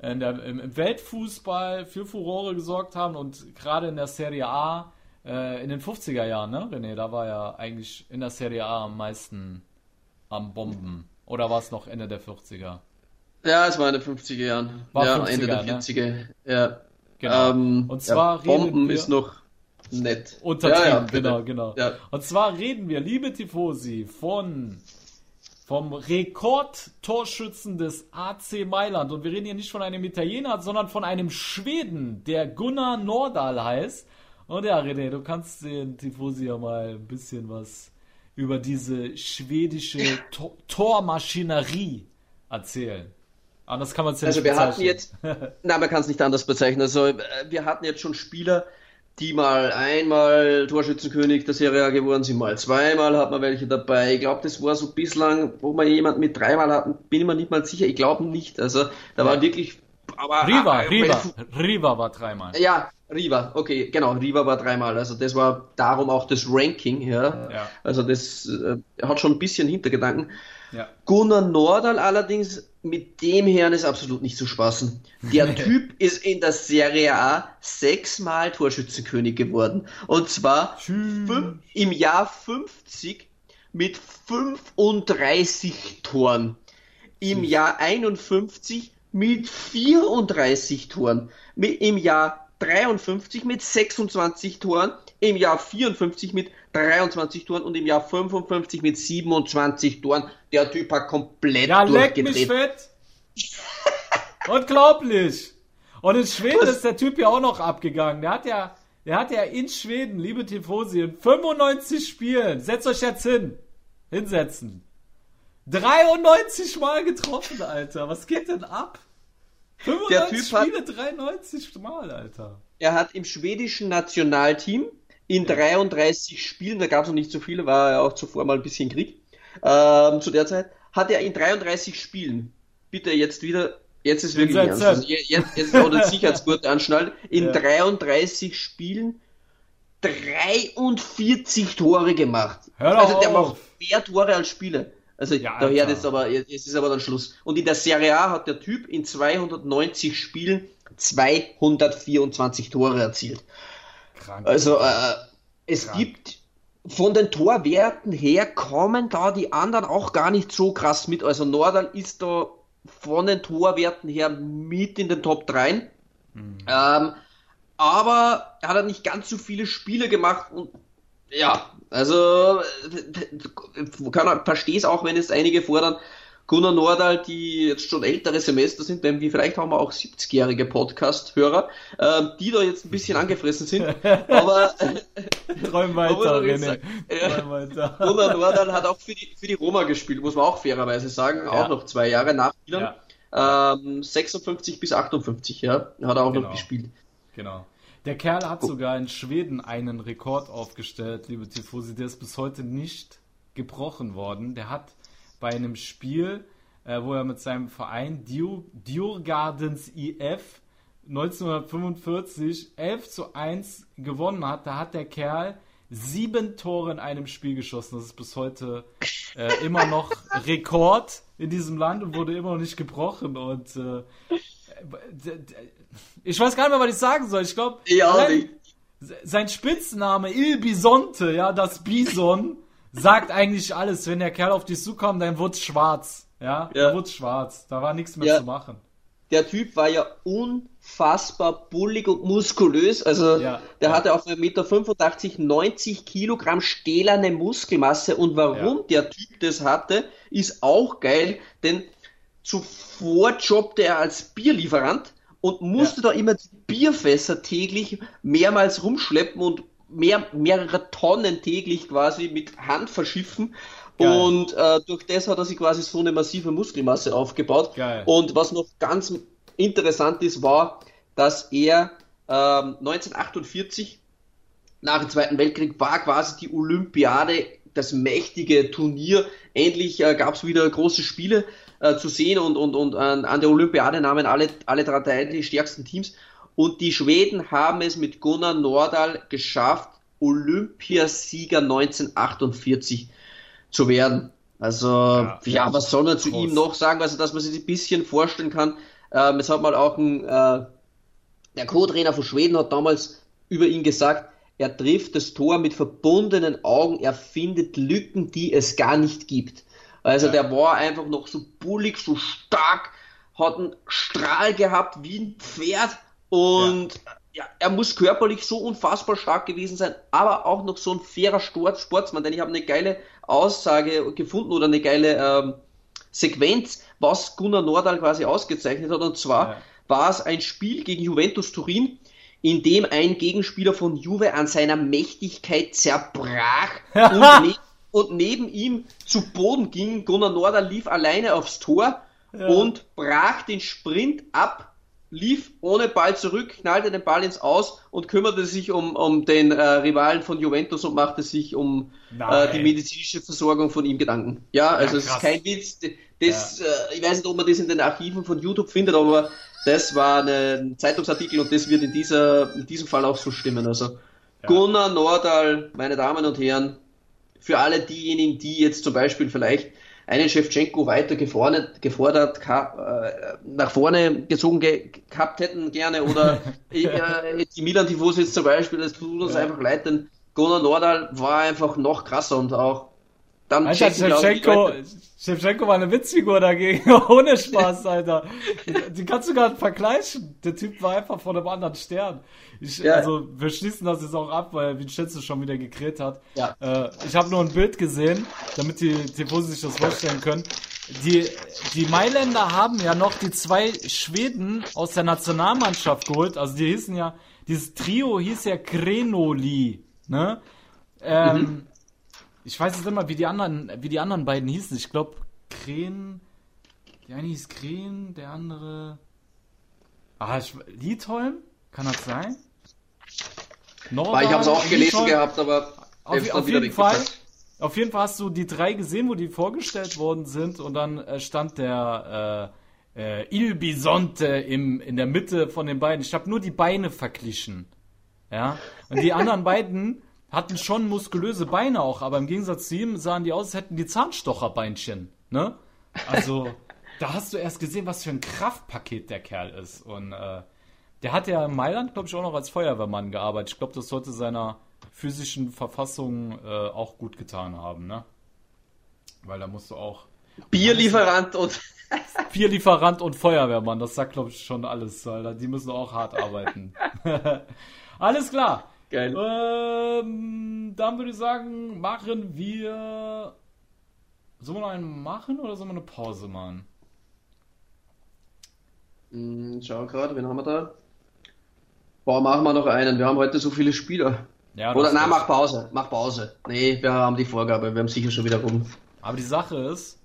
in der, im Weltfußball für Furore gesorgt haben und gerade in der Serie A äh, in den 50er Jahren, ne, René? Da war er eigentlich in der Serie A am meisten am Bomben. Oder war es noch Ende der 40er? Ja, es war in den 50er Jahren. War ja, 50er, Ende der ne? 40er. Ja. Genau. Ähm, Und zwar ja, Bomben wir- ist noch nett. Untertrieben, Ja, ja, genau, genau. Ja. Und zwar reden wir, liebe Tifosi, von vom Rekordtorschützen des AC Mailand. Und wir reden hier nicht von einem Italiener, sondern von einem Schweden, der Gunnar Nordahl heißt. Und ja, René, du kannst den Tifosi ja mal ein bisschen was über diese schwedische Tor Tormaschinerie erzählen. Anders kann man es ja Also nicht wir hatten bezeichnen. jetzt, nein, man kann es nicht anders bezeichnen. Also äh, wir hatten jetzt schon Spieler, die mal einmal Torschützenkönig der Serie A geworden sind, mal zweimal hat man welche dabei. Ich glaube, das war so bislang, wo wir jemanden mit dreimal hatten, bin ich mir nicht mal sicher. Ich glaube nicht. Also da war wirklich, aber Riva, äh, Riva, Riva war dreimal. Ja, Riva, okay, genau, Riva war dreimal. Also das war darum auch das Ranking, ja. Ja. Also das äh, hat schon ein bisschen Hintergedanken. Ja. Gunnar Nordal allerdings, mit dem Herrn ist absolut nicht zu spaßen. Der Typ ist in der Serie A sechsmal Torschützenkönig geworden. Und zwar fünf, im Jahr 50 mit 35 Toren. Im Jahr 51 mit 34 Toren. Mi- Im Jahr 53 mit 26 Toren. Im Jahr 54 mit 23 Toren und im Jahr 55 mit 27 Toren. Der Typ hat komplett Ja, leck mich durchgedreht. fett. Unglaublich. Und in Schweden Was? ist der Typ ja auch noch abgegangen. Der hat ja, der hat ja in Schweden, liebe Tifosi, in 95 Spielen, setzt euch jetzt hin, hinsetzen. 93 Mal getroffen, Alter. Was geht denn ab? 95 Der Typ hat- Spiele, 93 Mal, Alter. Er hat im schwedischen Nationalteam in 33 Spielen, da gab es noch nicht so viele, war ja auch zuvor mal ein bisschen Krieg, ähm, zu der Zeit, hat er in 33 Spielen, bitte jetzt wieder, jetzt ist wirklich ernst, also je- jetzt, jetzt auch das Sicherheitsgurt anschnallen, in Ja. 33 Spielen 43 Tore gemacht. Hör also der auf. macht mehr Tore als Spiele. Also Ja, daher das aber, jetzt ist aber dann Schluss. Und in der Serie A hat der Typ in 290 Spielen 224 Tore erzielt. Krank. Also äh, es Krank. gibt von den Torwerten her kommen da die anderen auch gar nicht so krass mit. Also Nordal ist da von den Torwerten her mit in den Top 3. Mhm. Ähm, aber er hat halt nicht ganz so viele Spiele gemacht und ja, also verstehe es auch, wenn es einige fordern. Gunnar Nordal, die jetzt schon ältere Semester sind, denn wir vielleicht haben wir auch 70-jährige Podcast-Hörer, ähm, die da jetzt ein bisschen angefressen sind. Aber Träum weiter, auch René. ja. Träum weiter. Gunnar Nordal hat auch für die, für die Roma gespielt, muss man auch fairerweise sagen. Auch Ja. noch zwei Jahre nach Milan. Ähm, 56 bis 58, ja, hat er auch Genau. noch gespielt. Genau. Der Kerl hat sogar in Schweden einen Rekord aufgestellt, liebe Tifosi, der ist bis heute nicht gebrochen worden. Der hat bei einem Spiel, äh, wo er mit seinem Verein Diu- Djurgardens IF 1945 11 zu 1 gewonnen hat, da hat der Kerl sieben Tore in einem Spiel geschossen. Das ist bis heute äh, immer noch Rekord in diesem Land und wurde immer noch nicht gebrochen. Und äh, ich weiß gar nicht mehr, was ich sagen soll. Ich glaube, Ja, sein Spitzname Il Bisonte, ja, das Bison, sagt eigentlich alles. Wenn der Kerl auf dich zukommt, dann wird's schwarz. Ja, Ja. dann wird's schwarz. Da war nichts mehr Ja. zu machen. der Typ war ja unfassbar bullig und muskulös. Also Ja. der hatte auf 1,85 Meter 90 Kilogramm stählerne Muskelmasse. Und warum der Typ das hatte, ist auch geil, denn zuvor jobbte er als Bierlieferant und musste da immer die Bierfässer täglich mehrmals rumschleppen und mehr, mehrere Tonnen täglich quasi mit Hand verschiffen. Geil. Und äh, durch das hat er sich quasi so eine massive Muskelmasse aufgebaut. Geil. Und was noch ganz interessant ist, war, dass er ähm, 1948 nach dem Zweiten Weltkrieg war quasi die Olympiade das mächtige Turnier. Endlich äh, gab es wieder große Spiele äh, zu sehen und, und, und an, an der Olympiade nahmen alle, alle drei teil, die stärksten Teams. Und die Schweden haben es mit Gunnar Nordahl geschafft, Olympiasieger 1948 zu werden. Also, ja, ja was soll man zu ihm noch sagen? Also, dass man sich ein bisschen vorstellen kann. Ähm, es hat mal auch ein, äh, der Co-Trainer von Schweden hat damals über ihn gesagt, er trifft das Tor mit verbundenen Augen, er findet Lücken, die es gar nicht gibt. Also ja. der war einfach noch so bullig, so stark, hat einen Strahl gehabt wie ein Pferd und ja ja, er muss körperlich so unfassbar stark gewesen sein, aber auch noch so ein fairer Sport, Sportsmann, denn ich habe eine geile Aussage gefunden oder eine geile ähm, Sequenz, was Gunnar Nordal quasi ausgezeichnet hat. Und zwar ja. war es ein Spiel gegen Juventus Turin, in dem ein Gegenspieler von Juve an seiner Mächtigkeit zerbrach und, ne und, neben ihm zu Boden ging. Gunnar Nordal lief alleine aufs Tor ja. und brach den Sprint ab lief ohne Ball zurück, knallte den Ball ins Aus und kümmerte sich um, um den äh, Rivalen von Juventus und machte sich um äh, die medizinische Versorgung von ihm Gedanken. Ja, also ja, es ist kein Witz. Das, ja. äh, ich weiß nicht, ob man das in den Archiven von YouTube findet, aber das war ein Zeitungsartikel und das wird in, dieser, in diesem Fall auch so stimmen. Also ja. Gunnar Nordal, meine Damen und Herren, für alle diejenigen, die jetzt zum Beispiel vielleicht einen Shevchenko weiter gefordert, gefordert äh, nach vorne gezogen ge gehabt hätten gerne oder äh, die Milan Tifos jetzt zum Beispiel, das tut uns ja. einfach leid, denn Gunnar Nordal war einfach noch krasser und auch dann Alter, Shevchenko, Shevchenko war eine Witzfigur dagegen, ohne Spaß, Alter. Die kannst du gar nicht vergleichen. Der Typ war einfach von einem anderen Stern. Ich, ja. Also, wir schließen das jetzt auch ab, weil Vincenzo schon wieder gekräht hat. Ja. Äh, ich habe nur ein Bild gesehen, damit die Tifosi sich das vorstellen können. Die, die Mailänder haben ja noch die zwei Schweden aus der Nationalmannschaft geholt. Also, die hießen ja, dieses Trio hieß ja Krenoli, ne? Ähm, mhm ich weiß jetzt immer, wie die anderen, wie die anderen beiden hießen. Ich glaube, Kren. Der eine hieß Kren, der andere. Ah, ich, Liedholm? Kann das sein? Nordal, ich habe es auch gelesen Liedholm. gehabt, aber auf, auf jeden Fall. Auf jeden Fall hast du die drei gesehen, wo die vorgestellt worden sind und dann äh, stand der äh, äh, Il Bisonte im, in der Mitte von den beiden. Ich habe nur die Beine verglichen. Ja. Und die anderen beiden hatten schon muskulöse Beine auch, aber im Gegensatz zu ihm sahen die aus, als hätten die Zahnstocherbeinchen. Ne? Also, da hast du erst gesehen, was für ein Kraftpaket der Kerl ist. Und äh, der hat ja in Mailand, glaube ich, auch noch als Feuerwehrmann gearbeitet. Ich glaube, das sollte seiner physischen Verfassung äh, auch gut getan haben, ne? Weil da musst du auch. Bierlieferant und. Bierlieferant und Feuerwehrmann, das sagt, glaube ich, schon alles, Alter. Die müssen auch hart arbeiten. alles klar. Geil. Ähm, dann würde ich sagen, machen wir. Sollen wir noch einen machen oder sollen wir eine Pause machen? Hm, schau gerade, wen haben wir da? Boah, machen wir noch einen. Wir haben heute so viele Spieler. Ja, Oder na, mach Pause. Mach Pause. Nee, wir haben die Vorgabe. Wir haben sicher schon wieder rum. Aber die Sache ist,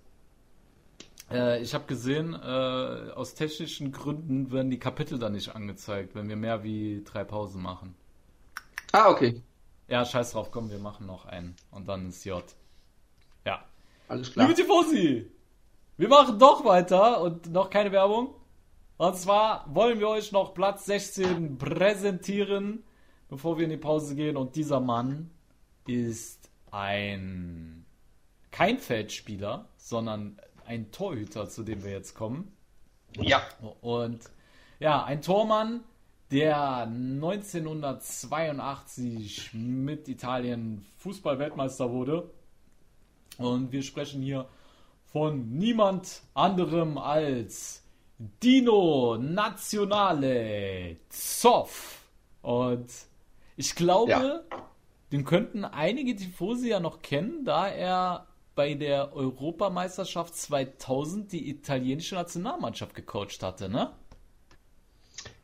äh, ich habe gesehen, äh, aus technischen Gründen werden die Kapitel dann nicht angezeigt, wenn wir mehr wie drei Pausen machen. Ah, okay. Ja, scheiß drauf, komm, wir machen noch einen. Und dann ist J. Ja. Alles klar. Liebe Tifosi, wir machen doch weiter und noch keine Werbung. Und zwar wollen wir euch noch Platz 16 präsentieren, bevor wir in die Pause gehen. Und dieser Mann ist ein kein Feldspieler, sondern ein Torhüter, zu dem wir jetzt kommen. Ja. Und ja, ein Tormann, der 1982 mit Italien Fußball-Weltmeister wurde. Und wir sprechen hier von niemand anderem als Dino Nazionale Zoff. Und ich glaube, ja. den könnten einige Tifosi ja noch kennen, da er bei der Europameisterschaft 2000 die italienische Nationalmannschaft gecoacht hatte, ne?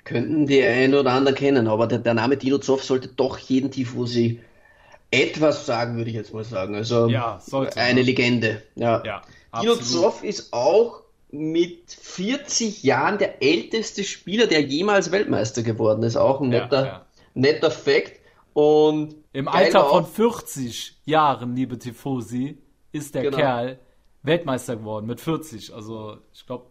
Könnten die ein oder anderen kennen, aber der, der Name Dino Zoff sollte doch jeden Tifosi etwas sagen, würde ich jetzt mal sagen. Also Ja, eine ne? Legende. Ja. Ja, Dino. Zoff ist auch mit 40 Jahren der älteste Spieler, der jemals Weltmeister geworden ist. Auch ein netter, ja. netter Fact. Und Im Alter von auch- 40 Jahren, liebe Tifosi, ist der Genau. Kerl Weltmeister geworden mit 40. Also ich glaube,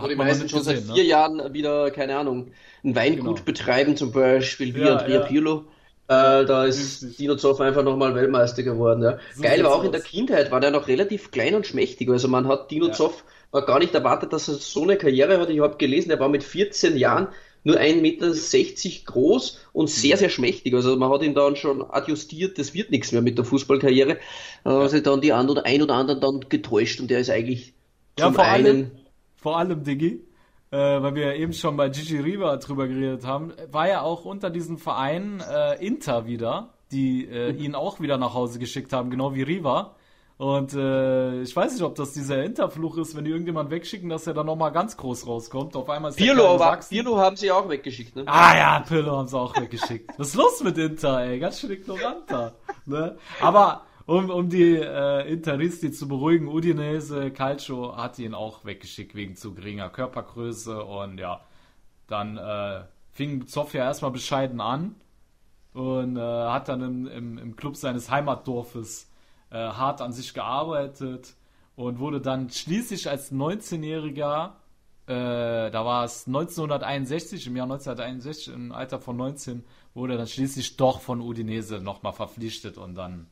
wo die meisten schon seit gesehen. vier Ne? Jahren wieder, keine Ahnung, ein Weingut Genau. betreiben, zum Beispiel wie Ja, Andrea ja. Pirlo. Äh, da ist. Dino Zoff einfach nochmal Weltmeister geworden. Ja. So Geil war auch in der aus. Kindheit, war der noch relativ klein und schmächtig. Also man hat Dino Ja. Zoff gar nicht erwartet, dass er so eine Karriere hat. Ich habe gelesen, er war mit 14 Jahren nur 1,60 Meter groß und sehr, Mhm. sehr schmächtig. Also man hat ihn dann schon adjustiert, das wird nichts mehr mit der Fußballkarriere. Da sich dann die ein oder, ein oder anderen dann getäuscht und der ist eigentlich Ja, zum einen allem, vor allem, Diggi, äh, weil wir ja eben schon bei Gigi Riva drüber geredet haben, war ja auch unter diesen Vereinen äh, Inter wieder, die äh, ihn auch wieder nach Hause geschickt haben, genau wie Riva. Und äh, ich weiß nicht, ob das dieser Interfluch ist, wenn die irgendjemand wegschicken, dass er dann nochmal ganz groß rauskommt. Auf einmal ist Pirlo, war. Pirlo haben sie auch weggeschickt. Ne? Ah ja, Pirlo haben sie auch weggeschickt. Was ist los mit Inter, ey? Ganz schön ignorant da. Ne? Aber um, um die äh, Interisti zu beruhigen, Udinese, Calcio hat ihn auch weggeschickt wegen zu geringer Körpergröße und ja, dann äh, fing Zoff ja erstmal bescheiden an und äh, hat dann im, im, im Club seines Heimatdorfes äh, hart an sich gearbeitet und wurde dann schließlich als 19-Jähriger, äh, da war es 1961, im Jahr 1961, im Alter von 19, wurde dann schließlich doch von Udinese nochmal verpflichtet und dann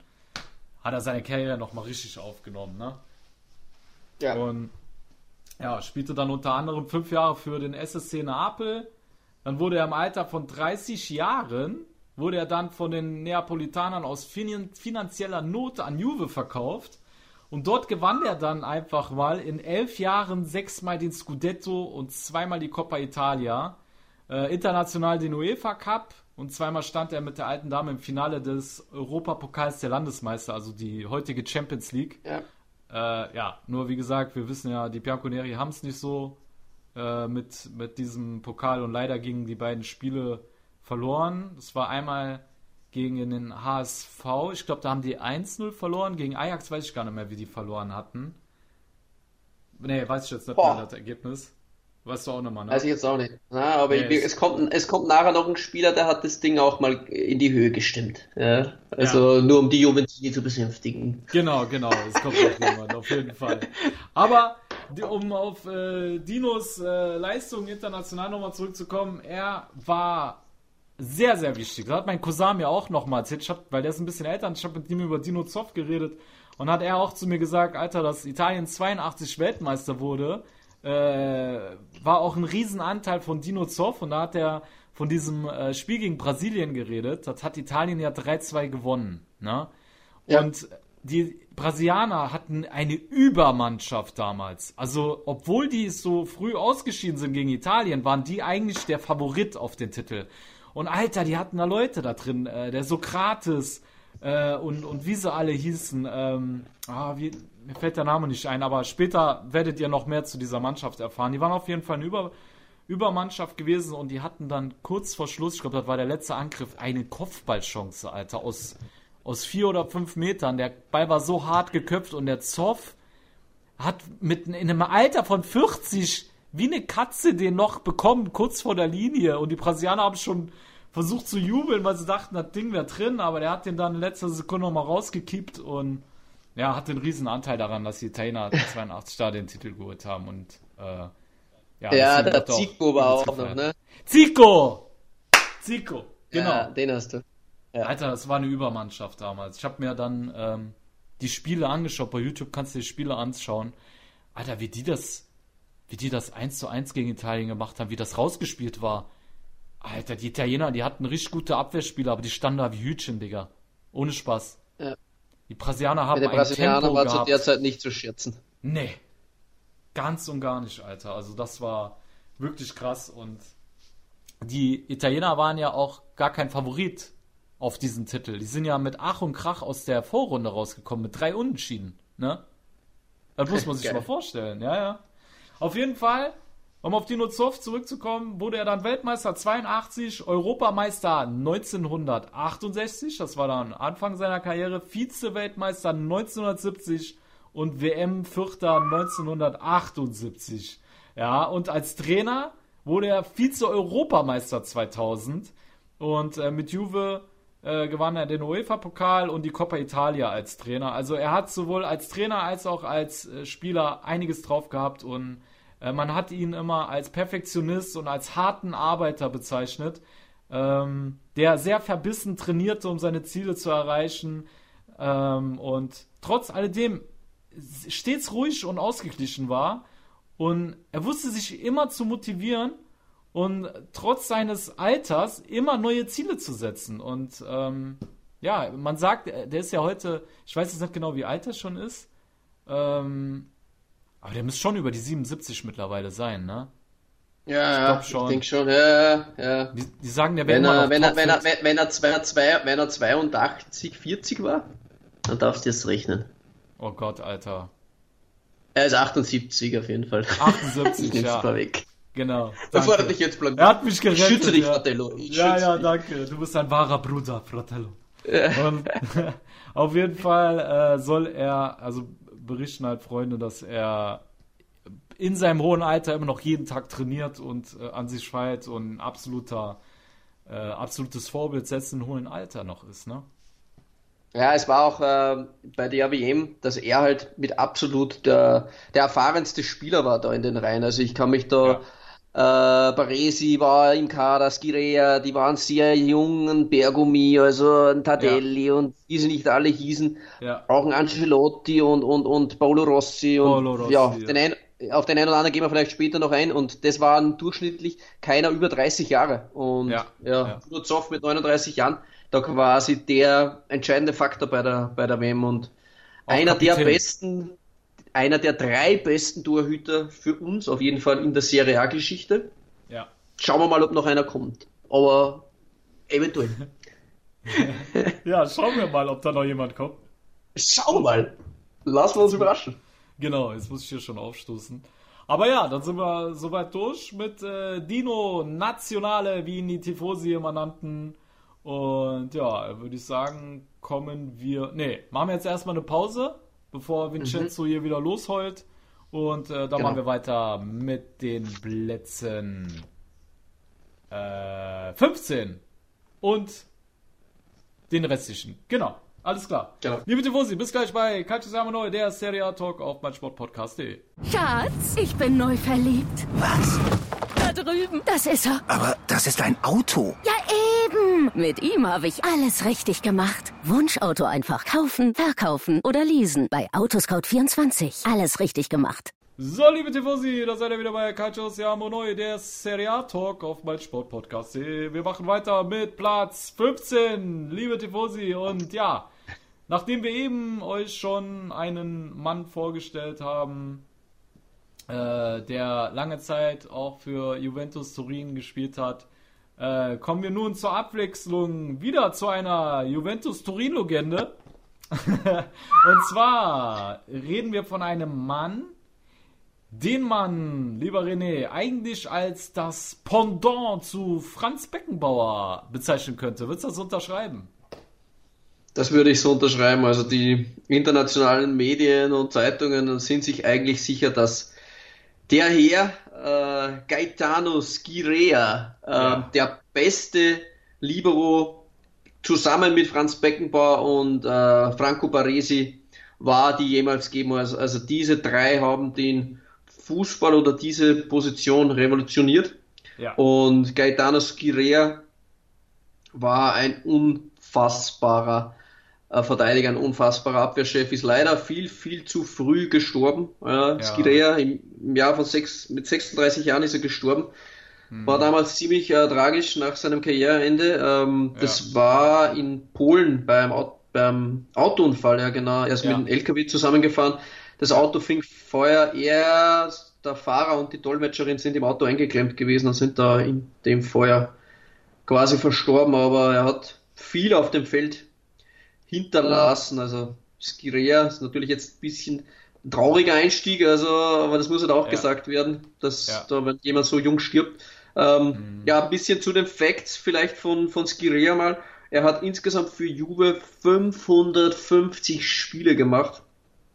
hat er seine Karriere nochmal richtig aufgenommen, ne? Ja. Und ja, spielte dann unter anderem fünf Jahre für den SSC Neapel. Dann wurde er im Alter von 30 Jahren, wurde er dann von den Neapolitanern aus finan finanzieller Not an Juve verkauft. Und dort gewann er dann einfach mal in elf Jahren sechsmal den Scudetto und zweimal die Coppa Italia. Äh, international den UEFA Cup und zweimal stand er mit der alten Dame im Finale des Europapokals der Landesmeister, also die heutige Champions League. Ja. Äh, ja, nur wie gesagt, wir wissen ja, die Bianconeri haben es nicht so äh, mit, mit diesem Pokal und leider gingen die beiden Spiele verloren. Das war einmal gegen den HSV, ich glaube, da haben die 1-0 verloren. Gegen Ajax weiß ich gar nicht mehr, wie die verloren hatten. Nee, weiß ich jetzt nicht Boah. mehr das Ergebnis. Weißt du auch nochmal, ne? Weiß ich jetzt auch nicht. Na, aber Nee, ich, es- kommt, es kommt nachher noch ein Spieler, der hat das Ding auch mal in die Höhe gestimmt. Ja? Also nur um die Juventini zu besänftigen. Genau, genau, es kommt noch jemand, auf jeden Fall. Aber um auf äh, Dinos äh, Leistung international nochmal zurückzukommen, er war sehr, sehr wichtig. Das hat mein Cousin mir auch nochmal erzählt, ich hab, weil der ist ein bisschen älter und ich habe mit ihm über Dino Zoff geredet und hat er auch zu mir gesagt, Alter, dass Italien 82 Weltmeister wurde, äh, war auch ein Riesenanteil von Dino Zoff und da hat er von diesem äh, Spiel gegen Brasilien geredet. Das hat Italien ja 3-2 gewonnen. Ne? Ja. Und die Brasilianer hatten eine Übermannschaft damals. Also, obwohl die so früh ausgeschieden sind gegen Italien, waren die eigentlich der Favorit auf den Titel. Und Alter, die hatten da Leute da drin. Äh, der Sokrates äh, und, und wie sie alle hießen. Ähm, ah, wie, mir fällt der Name nicht ein, aber später werdet ihr noch mehr zu dieser Mannschaft erfahren. Die waren auf jeden Fall eine Über Übermannschaft gewesen und die hatten dann kurz vor Schluss, ich glaube, das war der letzte Angriff, eine Kopfballchance, Alter, aus, aus vier oder fünf Metern. Der Ball war so hart geköpft und der Zoff hat mit in einem Alter von 40 wie eine Katze den noch bekommen, kurz vor der Linie. Und die Brasilianer haben schon versucht zu jubeln, weil sie dachten, das Ding wäre drin, aber der hat den dann in letzter Sekunde nochmal rausgekippt und ja, hat den riesen Anteil daran, dass die Italiener 82 da den Titel geholt haben und äh, ja, Ja, auch Zico war auch noch, gefeiert. ne? Zico! Zico, genau. Ja, den hast du. Alter, das war eine Übermannschaft damals. Ich habe mir dann ähm, die Spiele angeschaut. Bei YouTube kannst du die Spiele anschauen. Alter, wie die das, wie die das 1 zu 1 gegen Italien gemacht haben, wie das rausgespielt war. Alter, die Italiener, die hatten richtig gute Abwehrspieler, aber die standen da wie Hütchen, Digga. Ohne Spaß. Ja. Die Brasilianer haben Der ein Brasilianer Tempo war zu der Zeit nicht zu schätzen. Nee. Ganz und gar nicht, Alter. Also das war wirklich krass und die Italiener waren ja auch gar kein Favorit auf diesen Titel. Die sind ja mit Ach und Krach aus der Vorrunde rausgekommen, mit drei Unentschieden, ne? Das muss man sich Geil. mal vorstellen, ja, ja. Auf jeden Fall um auf Dino Zoff zurückzukommen, wurde er dann Weltmeister 82, Europameister 1968, das war dann Anfang seiner Karriere, Vize-Weltmeister 1970 und WM-Vierter 1978. Ja, und als Trainer wurde er Vize-Europameister 2000 und äh, mit Juve äh, gewann er den UEFA-Pokal und die Coppa Italia als Trainer. Also er hat sowohl als Trainer als auch als äh, Spieler einiges drauf gehabt und äh, man hat ihn immer als Perfektionist und als harten Arbeiter bezeichnet, ähm, der sehr verbissen trainierte, um seine Ziele zu erreichen ähm, und trotz alledem stets ruhig und ausgeglichen war. Und er wusste sich immer zu motivieren und trotz seines Alters immer neue Ziele zu setzen. Und ähm, ja, man sagt, der ist ja heute, ich weiß jetzt nicht genau, wie alt er schon ist, ähm, aber der muss schon über die 77 mittlerweile sein, ne? Ja, ich, ich denke schon, ja, ja. Die, die sagen, der wäre wenn, er, wenn, er, wenn, er, wenn, wenn, er zwei, zwei, wenn er 82, 40 war, dann darfst du jetzt rechnen. Oh Gott, Alter. Er ist 78 auf jeden Fall. 78, ich ja. mal weg. Genau. Bevor danke. dich jetzt blamiert. Er hat mich Ich gerettet. schütze dich, ja. Fratello. Ich Ja, ja, dich. danke. Du bist ein wahrer Bruder, Fratello. Und auf jeden Fall äh, soll er, also berichten halt Freunde, dass er in seinem hohen Alter immer noch jeden Tag trainiert und äh, an sich feilt und ein absoluter, äh, absolutes Vorbild selbst im hohen Alter noch ist, ne? Ja, es war auch äh, bei der WM, dass er halt mit absolut der, der erfahrenste Spieler war da in den Reihen. Also ich kann mich da, äh, Baresi war im Kader, Skirea, die waren sehr jung, ein Bergumi, also ein Tadelli und wie sie nicht alle hießen. Ja. Auch ein Ancelotti und, und, und Paolo Rossi und Paolo Rossi, ja, ja. Den ein, auf den einen oder anderen gehen wir vielleicht später noch ein und das waren durchschnittlich keiner über 30 Jahre und Ja, ja, ja. nur Zoff mit 39 Jahren, da quasi der entscheidende Faktor bei der, bei der WM und Auch einer der Kapitän. besten, einer der drei besten Torhüter für uns, auf jeden Fall in der Serie A-Geschichte. Ja. Schauen wir mal, ob noch einer kommt. Aber eventuell. Ja, schauen wir mal, ob da noch jemand kommt. Schauen wir mal. Lassen wir uns überraschen. Genau, jetzt muss ich hier schon aufstoßen. Aber ja, dann sind wir soweit durch mit äh, Dino Nationale, wie ihn die Tifosi immer nannten. Und ja, würde ich sagen, kommen wir. Nee, machen wir jetzt erstmal eine Pause, bevor Vincenzo hier wieder losheult. Und äh, dann Genau. machen wir weiter mit den Plätzen äh, 15 und den restlichen. Genau, alles klar. Genau. Liebe Tifosi, bis gleich bei Calcio Siamo Neu, der Serie A Talk auf meinsportpodcast.de. Schatz, ich bin neu verliebt. Was? Da drüben. Das ist er. Aber das ist ein Auto. Ja, eben. Mit ihm habe ich alles richtig gemacht. Wunschauto einfach kaufen, verkaufen oder leasen. Bei Autoscout24. Alles richtig gemacht. So, liebe Tifosi, da seid ihr wieder bei Calcio Siamo Neu, der Serie A Talk auf meinsportpodcast.de. Wir machen weiter mit Platz 15, liebe Tifosi. Und ja, nachdem wir eben euch schon einen Mann vorgestellt haben, äh, der lange Zeit auch für Juventus Turin gespielt hat, äh, kommen wir nun zur Abwechslung wieder zu einer Juventus Turin-Legende. Und zwar reden wir von einem Mann, den man, lieber René, eigentlich als das Pendant zu Franz Beckenbauer bezeichnen könnte. Würdest du das unterschreiben? Das würde ich so unterschreiben. Also die internationalen Medien und Zeitungen sind sich eigentlich sicher, dass der Herr äh, Gaetano Scirea, äh, Ja. der beste Libero zusammen mit Franz Beckenbauer und äh, Franco Baresi war, die jemals gegeben hat. Also, also diese drei haben den Fußball oder diese Position revolutioniert. Ja. Und Gaetano Scirea war ein unfassbarer Verteidiger, ein unfassbarer Abwehrchef, ist leider viel, viel zu früh gestorben. Äh, Ja. Scirea im, im Jahr von sechs, mit 36 Jahren ist er gestorben. Hm. War damals ziemlich äh, tragisch nach seinem Karriereende. Ähm, Ja. Das war in Polen beim, beim Autounfall, ja genau. Er ist Ja. mit dem LKW zusammengefahren. Das Auto fing Feuer. Er, der Fahrer und die Dolmetscherin sind im Auto eingeklemmt gewesen und sind da in dem Feuer quasi verstorben. Aber er hat viel auf dem Feld hinterlassen. Also Skirea ist natürlich jetzt ein bisschen trauriger Einstieg, also, aber das muss halt auch Ja. gesagt werden, dass Ja. da, wenn jemand so jung stirbt. Ähm, Mhm. Ja, ein bisschen zu den Facts vielleicht von, von Skirea mal. Er hat insgesamt für Juve 550 Spiele gemacht.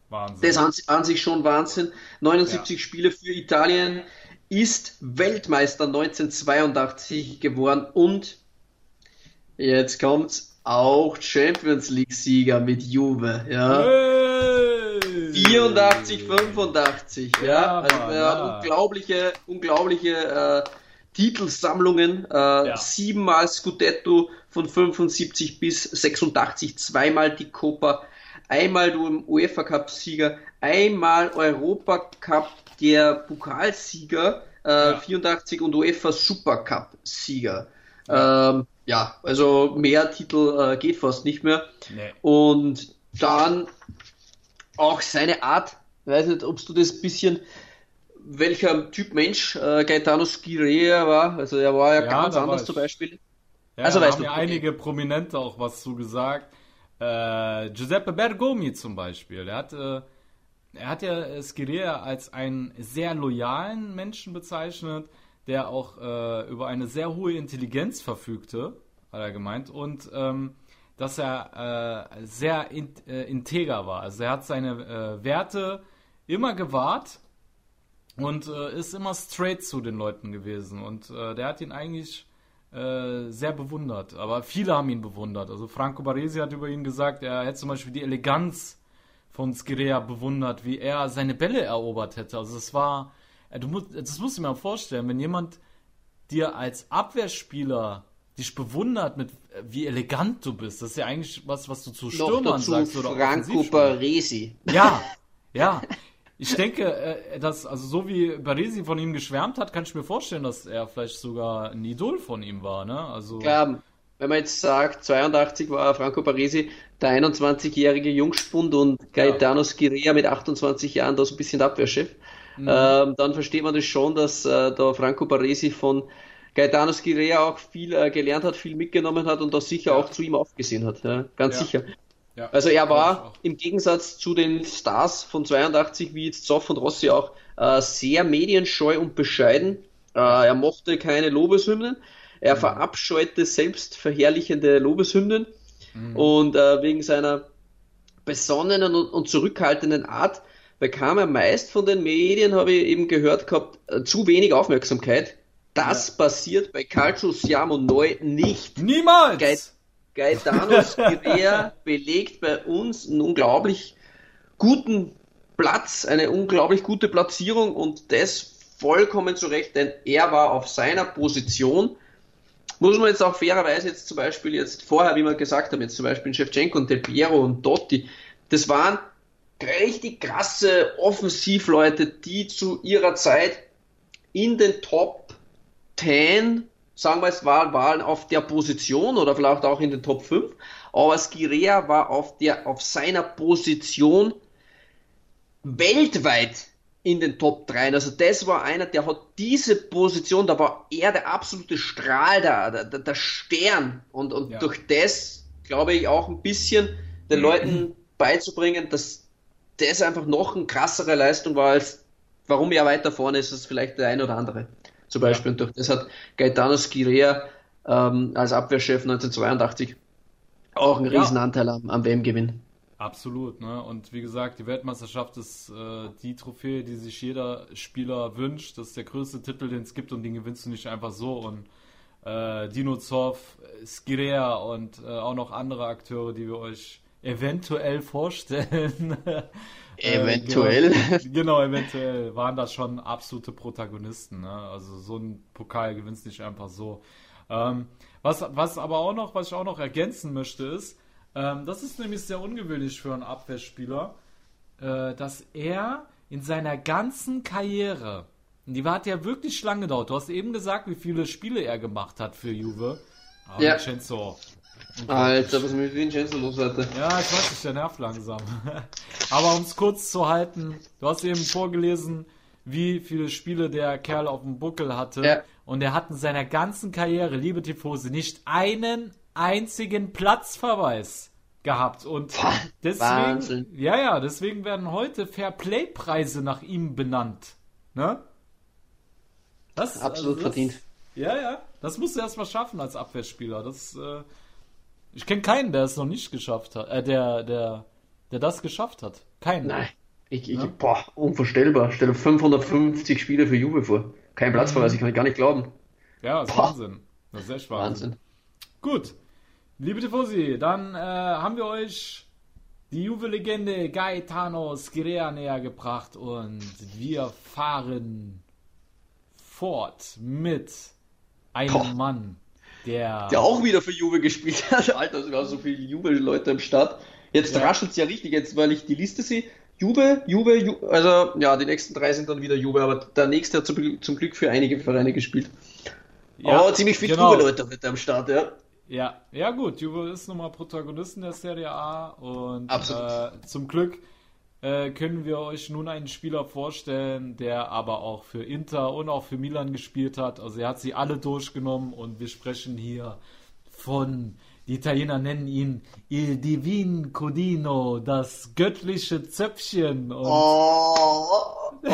Wahnsinn. Das an, an sich schon Wahnsinn. 79 Spiele für Italien, ist Weltmeister 1982 geworden und jetzt kommt's auch Champions League Sieger mit Juve, ja. Hey! 84, 85, ja. Ja, also er hat ja. unglaubliche, unglaubliche äh, Titelsammlungen, äh, Ja. siebenmal Scudetto von 75 bis 86, zweimal die Copa, einmal du im UEFA Cup Sieger, einmal Europa Cup der Pokalsieger, äh, Ja. 84 und UEFA Super Cup Sieger. Ähm, ja also mehr Titel äh, geht fast nicht mehr. Nee. Und dann auch seine Art, weiß nicht, ob du das bisschen, welcher Typ Mensch äh, Gaetano Schirea war, also er war ja, Ja, ganz anders zum Beispiel. Ja, Also da weißt haben du, ja okay. einige Prominente auch was zu gesagt. Äh, Giuseppe Bergomi zum Beispiel. Der hat, äh, er hat ja Schiria als einen sehr loyalen Menschen bezeichnet, der auch äh, über eine sehr hohe Intelligenz verfügte, hat er gemeint. Und ähm, dass er äh, sehr in, äh, integer war. Also er hat seine äh, Werte immer gewahrt und äh, ist immer straight zu den Leuten gewesen. Und äh, der hat ihn eigentlich sehr bewundert. Aber viele haben ihn bewundert. Also Franco Baresi hat über ihn gesagt, er hätte zum Beispiel die Eleganz von Skirea bewundert, wie er seine Bälle erobert hätte. Also es war, du musst, das musst du dir mal vorstellen, wenn jemand dir als Abwehrspieler dich bewundert mit äh, wie elegant du bist. Das ist ja eigentlich was, was du zu Noch Stürmern dazu sagst oder Franco. Baresi. Ja, ja. Ich denke, äh, dass, also so wie Baresi von ihm geschwärmt hat, kann ich mir vorstellen, dass er vielleicht sogar ein Idol von ihm war, ne? Also. Klar, wenn man jetzt sagt, 82 war Franco Baresi der 21-jährige Jungspund und Gaetano Schirea mit 28 Jahren da so ein bisschen der Abwehrchef, Mhm. ähm, dann versteht man das schon, dass äh, da Franco Baresi von Gaetano Schirea auch viel äh, gelernt hat, viel mitgenommen hat und da sicher auch zu ihm aufgesehen hat. Ja, ganz Ja. sicher. Ja, Also er war im Gegensatz zu den Stars von 82, wie jetzt Zoff und Rossi auch, äh, sehr medienscheu und bescheiden. Äh, er mochte keine Lobeshymnen. Er verabscheute selbstverherrlichende Lobeshymnen. Und äh, wegen seiner besonnenen und, und zurückhaltenden Art bekam er meist von den Medien, habe ich eben gehört gehabt, äh, zu wenig Aufmerksamkeit. Das passiert bei Calcio Siamo Neu nicht. Niemals! Geil. Gaetano Schirea belegt bei uns einen unglaublich guten Platz, eine unglaublich gute Platzierung und das vollkommen zu Recht, denn er war auf seiner Position. Muss man jetzt auch fairerweise jetzt zum Beispiel jetzt vorher, wie wir gesagt haben, jetzt zum Beispiel Shevchenko und Del Piero und Dotti, das waren richtig krasse Offensivleute, die zu ihrer Zeit in den Top 10, sagen wir es war, waren auf der Position oder vielleicht auch in den Top 5, aber Skirea war auf der, auf seiner Position weltweit in den Top 3. Also das war einer, der hat diese Position, da war er der absolute Strahl, der, der, der Stern und, und Ja. durch das glaube ich auch ein bisschen den Leuten beizubringen, dass das einfach noch eine krassere Leistung war, als warum er weiter vorne ist, als vielleicht der ein oder andere. Zum Beispiel. Und durch das hat Gaetano Schirea ähm, als Abwehrchef 1982 auch einen Ja. riesen Anteil am, am WM-Gewinn. Absolut, ne? Und wie gesagt, die Weltmeisterschaft ist äh, die Trophäe, die sich jeder Spieler wünscht. Das ist der größte Titel, den es gibt und den gewinnst du nicht einfach so. Und äh, Dino Zoff, Skirea und äh, auch noch andere Akteure, die wir euch eventuell vorstellen. Eventuell. genau, genau, eventuell waren das schon absolute Protagonisten. Ne? Also so ein Pokal gewinnst nicht einfach so. Ähm, was, was aber auch noch, was ich auch noch ergänzen möchte, ist, ähm, das ist nämlich sehr ungewöhnlich für einen Abwehrspieler, äh, dass er in seiner ganzen Karriere, die hat ja wirklich lange gedauert, du hast eben gesagt, wie viele Spiele er gemacht hat für Juve. Aber Ja. Vincenzo, Alter, was mit Vincenzo los heute? ja, ich weiß nicht, der nervt langsam. Aber um es kurz zu halten, du hast eben vorgelesen, wie viele Spiele der Kerl auf dem Buckel hatte. Ja. Und er hat in seiner ganzen Karriere, liebe Tifose, nicht einen einzigen Platzverweis. gehabt. Und Wahnsinn. deswegen, ja, ja, deswegen werden heute Fairplay-Preise nach ihm benannt. Ne? Das, Absolut das, verdient. Ja, ja. Das musst du erst mal schaffen als Abwehrspieler. Das, äh, ich kenne keinen, der es noch nicht geschafft hat. Äh, der, der, der das geschafft hat. Keinen. Nein. Ich, ich, boah, unvorstellbar. Stell dir 550 Spiele für Juve vor. Kein Platzverweis, ich kann ich gar nicht glauben. Ja, das ist Boah. Wahnsinn. Das ist echt Wahnsinn. Wahnsinn. Gut. Liebe Tifosi, dann äh, haben wir euch die Juve-Legende Gaetano Schirea näher gebracht und wir fahren fort mit einem Boah. Mann, der, Der auch wieder für Juve gespielt hat. Alter, sogar so viele Juve-Leute im Start. Jetzt Ja. raschelt es ja richtig, jetzt weil ich die Liste sehe. Juve, Juve, Ju also ja, die nächsten drei sind dann wieder Juve, aber der nächste hat zum, Glück für einige Vereine gespielt. Ja, oh, ziemlich viele genau. Juve-Leute heute am Start, ja. Ja, ja gut, Juve ist nun mal Protagonisten der Serie A und äh, zum Glück äh, können wir euch nun einen Spieler vorstellen, der aber auch für Inter und auch für Milan gespielt hat. Also er hat sie alle durchgenommen und wir sprechen hier von, die Italiener nennen ihn Il Divin Codino, das göttliche Zöpfchen. Und Oh,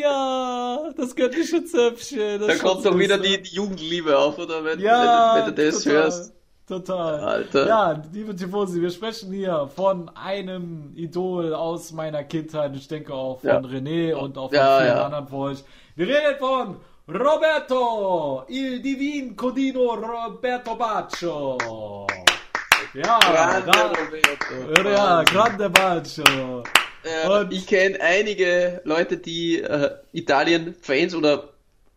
ja, das göttliche Zöpfchen. das da kommt doch wieder die, die Jugendliebe auf, oder? Wenn, Ja, wenn, wenn du das total, hörst. Total. Alter. Ja, liebe Tifosi, wir sprechen hier von einem Idol aus meiner Kindheit. Ich denke auch von Ja. René und auch von Ja, vielen ja. anderen von euch. Wir reden von Roberto, il Divin Codino Roberto Baccio. Ja, Grande da, Roberto. ja, grande Baccio. Und- ich kenne einige Leute, die äh, Italien-Fans oder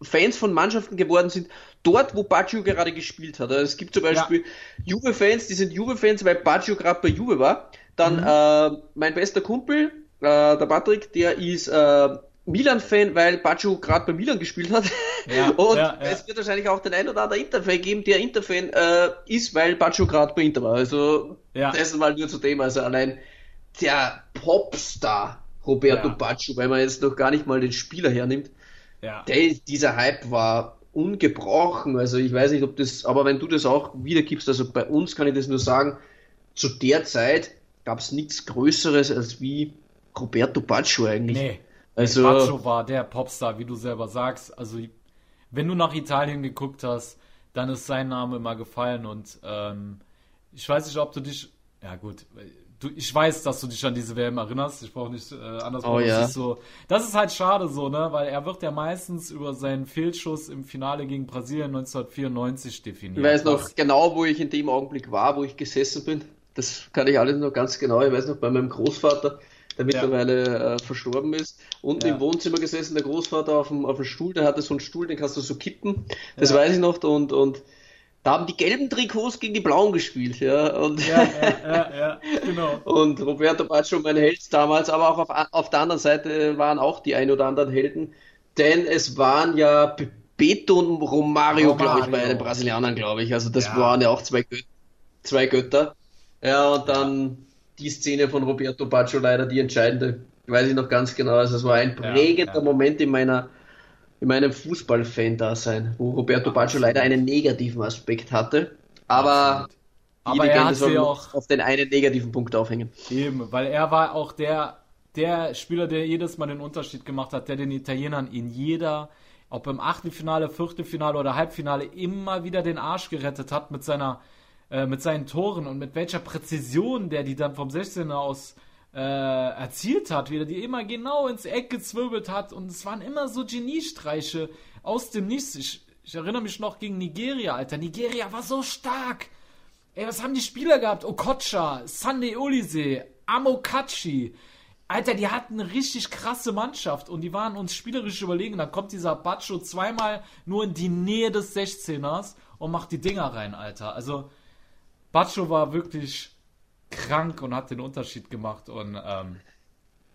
Fans von Mannschaften geworden sind, dort, wo Baggio gerade gespielt hat. Also es gibt zum Beispiel Juve-Fans, die sind Juve-Fans, weil Baggio gerade bei Juve war. Dann Mhm. äh, mein bester Kumpel, äh, der Patrick, der ist äh, Milan-Fan, weil Baggio gerade bei Milan gespielt hat. Ja, Und ja, ja. es wird wahrscheinlich auch den ein oder anderen Inter-Fan geben, der Inter-Fan äh, ist, weil Baggio gerade bei Inter war. Also Ja. das mal nur zu dem. Also allein der Popstar Roberto Ja. Baggio, weil man jetzt noch gar nicht mal den Spieler hernimmt, Ja. der, dieser Hype war ungebrochen. Also ich weiß nicht, ob das, aber wenn du das auch wiedergibst, also bei uns kann ich das nur sagen, zu der Zeit gab es nichts Größeres als wie Roberto Baggio eigentlich. Nee. Also- Baccio war der Popstar, wie du selber sagst. Also, wenn du nach Italien geguckt hast, dann ist sein Name immer gefallen und ähm, ich weiß nicht, ob du dich. Ja, gut. Du, ich weiß, dass du dich an diese WM erinnerst. Ich brauche nicht äh, anders. Oh, ja. Das ist, so, das ist halt schade so, ne? Weil er wird ja meistens über seinen Fehlschuss im Finale gegen Brasilien 1994 definiert. Ich weiß noch Was- genau, wo ich in dem Augenblick war, wo ich gesessen bin. Das kann ich alles noch ganz genau. Ich weiß noch bei meinem Großvater, der mittlerweile äh, verstorben ist, unten Ja. im Wohnzimmer gesessen, der Großvater auf dem, auf dem Stuhl, der hatte so einen Stuhl, den kannst du so kippen. Das Ja. weiß ich noch. Und, und da haben die gelben Trikots gegen die blauen gespielt. Ja, und, Ja, ja, ja, ja, genau. und Roberto Baggio mein Held damals, aber auch auf, auf der anderen Seite waren auch die ein oder anderen Helden, denn es waren ja Beto und Romario, glaube ich, bei Romario. den Brasilianern, glaube ich. Also das Ja. waren ja auch zwei, Gö zwei Götter. Ja, und dann die Szene von Roberto Baggio leider die entscheidende. Weiß ich noch ganz genau. Also es war ein prägender. Moment in meiner in meinem Fußballfan-Dasein, wo Roberto Baggio leider einen negativen Aspekt hatte. Aber Aber er hat sie auch auf den einen negativen Punkt aufhängen. Eben, weil er war auch der, der Spieler, der jedes Mal den Unterschied gemacht hat, der den Italienern in jeder, ob im Achtelfinale, Viertelfinale oder Halbfinale, immer wieder den Arsch gerettet hat mit seiner, äh, mit seinen Toren und mit welcher Präzision der die dann vom 16er aus äh, erzielt hat, wie er die immer genau ins Eck gezwirbelt hat und es waren immer so Geniestreiche aus dem Nichts. Ich, ich erinnere mich noch gegen Nigeria, Alter. Nigeria war so stark. Ey, was haben die Spieler gehabt? Okocha, Sunday Olise, Amokachi. Alter, die hatten eine richtig krasse Mannschaft und die waren uns spielerisch überlegen. Dann kommt dieser Bacho zweimal nur in die Nähe des 16ers und macht die Dinger rein, Alter. Also, Bacho war wirklich krank und hat den Unterschied gemacht und ähm,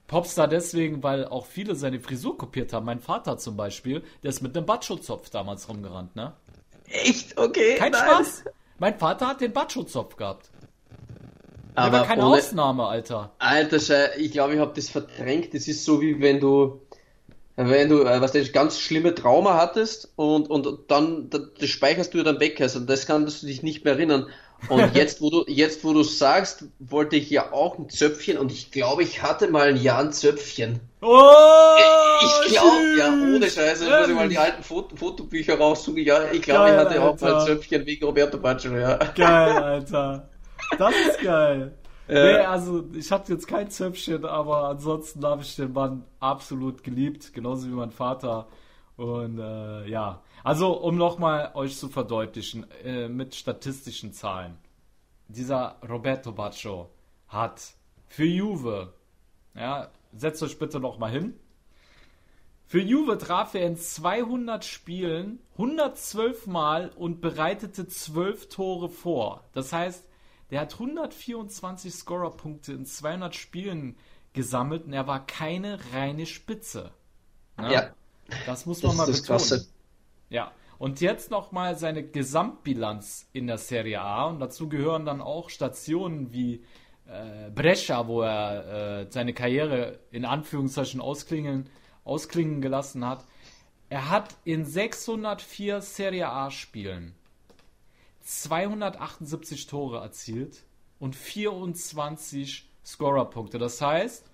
Popstar deswegen, weil auch viele seine Frisur kopiert haben. Mein Vater zum Beispiel, der ist mit einem Bacho-Zopf damals rumgerannt, ne? Echt? Okay. Kein nein. Spaß. Mein Vater hat den Bacho-Zopf gehabt. Der Aber war keine ohne, Ausnahme, Alter. Alter, Schei- ich glaube, ich habe das verdrängt. Das ist so wie wenn du, wenn du, äh, was du ganz schlimme Trauma hattest und, und dann, das speicherst du dann weg. Also das kannst du dich nicht mehr erinnern. Und jetzt, wo du, jetzt, wo du sagst, wollte ich ja auch ein Zöpfchen und ich glaube, ich hatte mal ein Jahr ein Zöpfchen. Oh, ich glaube, ja, ohne Scheiße, Ehrlich? muss ich mal die alten Foto Fotobücher raussuchen. Ja, ich glaube, ich hatte auch mal ein Alter. Zöpfchen wegen Roberto Baggio, ja. Geil, Alter. Das ist geil. Ja. Nee, also ich hatte jetzt kein Zöpfchen, aber ansonsten habe ich den Mann absolut geliebt, genauso wie mein Vater. Und äh, ja, also um nochmal euch zu verdeutlichen, äh, mit statistischen Zahlen. Dieser Roberto Baggio hat für Juve, ja, setzt euch bitte nochmal hin, für Juve traf er in 200 Spielen 112 Mal und bereitete 12 Tore vor. Das heißt, der hat 124 Scorerpunkte in 200 Spielen gesammelt und er war keine reine Spitze. Ne? Ja, Das muss man das mal betonen. Krasse. Ja, und jetzt nochmal seine Gesamtbilanz in der Serie A und dazu gehören dann auch Stationen wie äh, Brescia, wo er äh, seine Karriere in Anführungszeichen ausklingen, ausklingen gelassen hat. Er hat in 604 Serie A Spielen 278 Tore erzielt und 24 Scorerpunkte. Das heißt,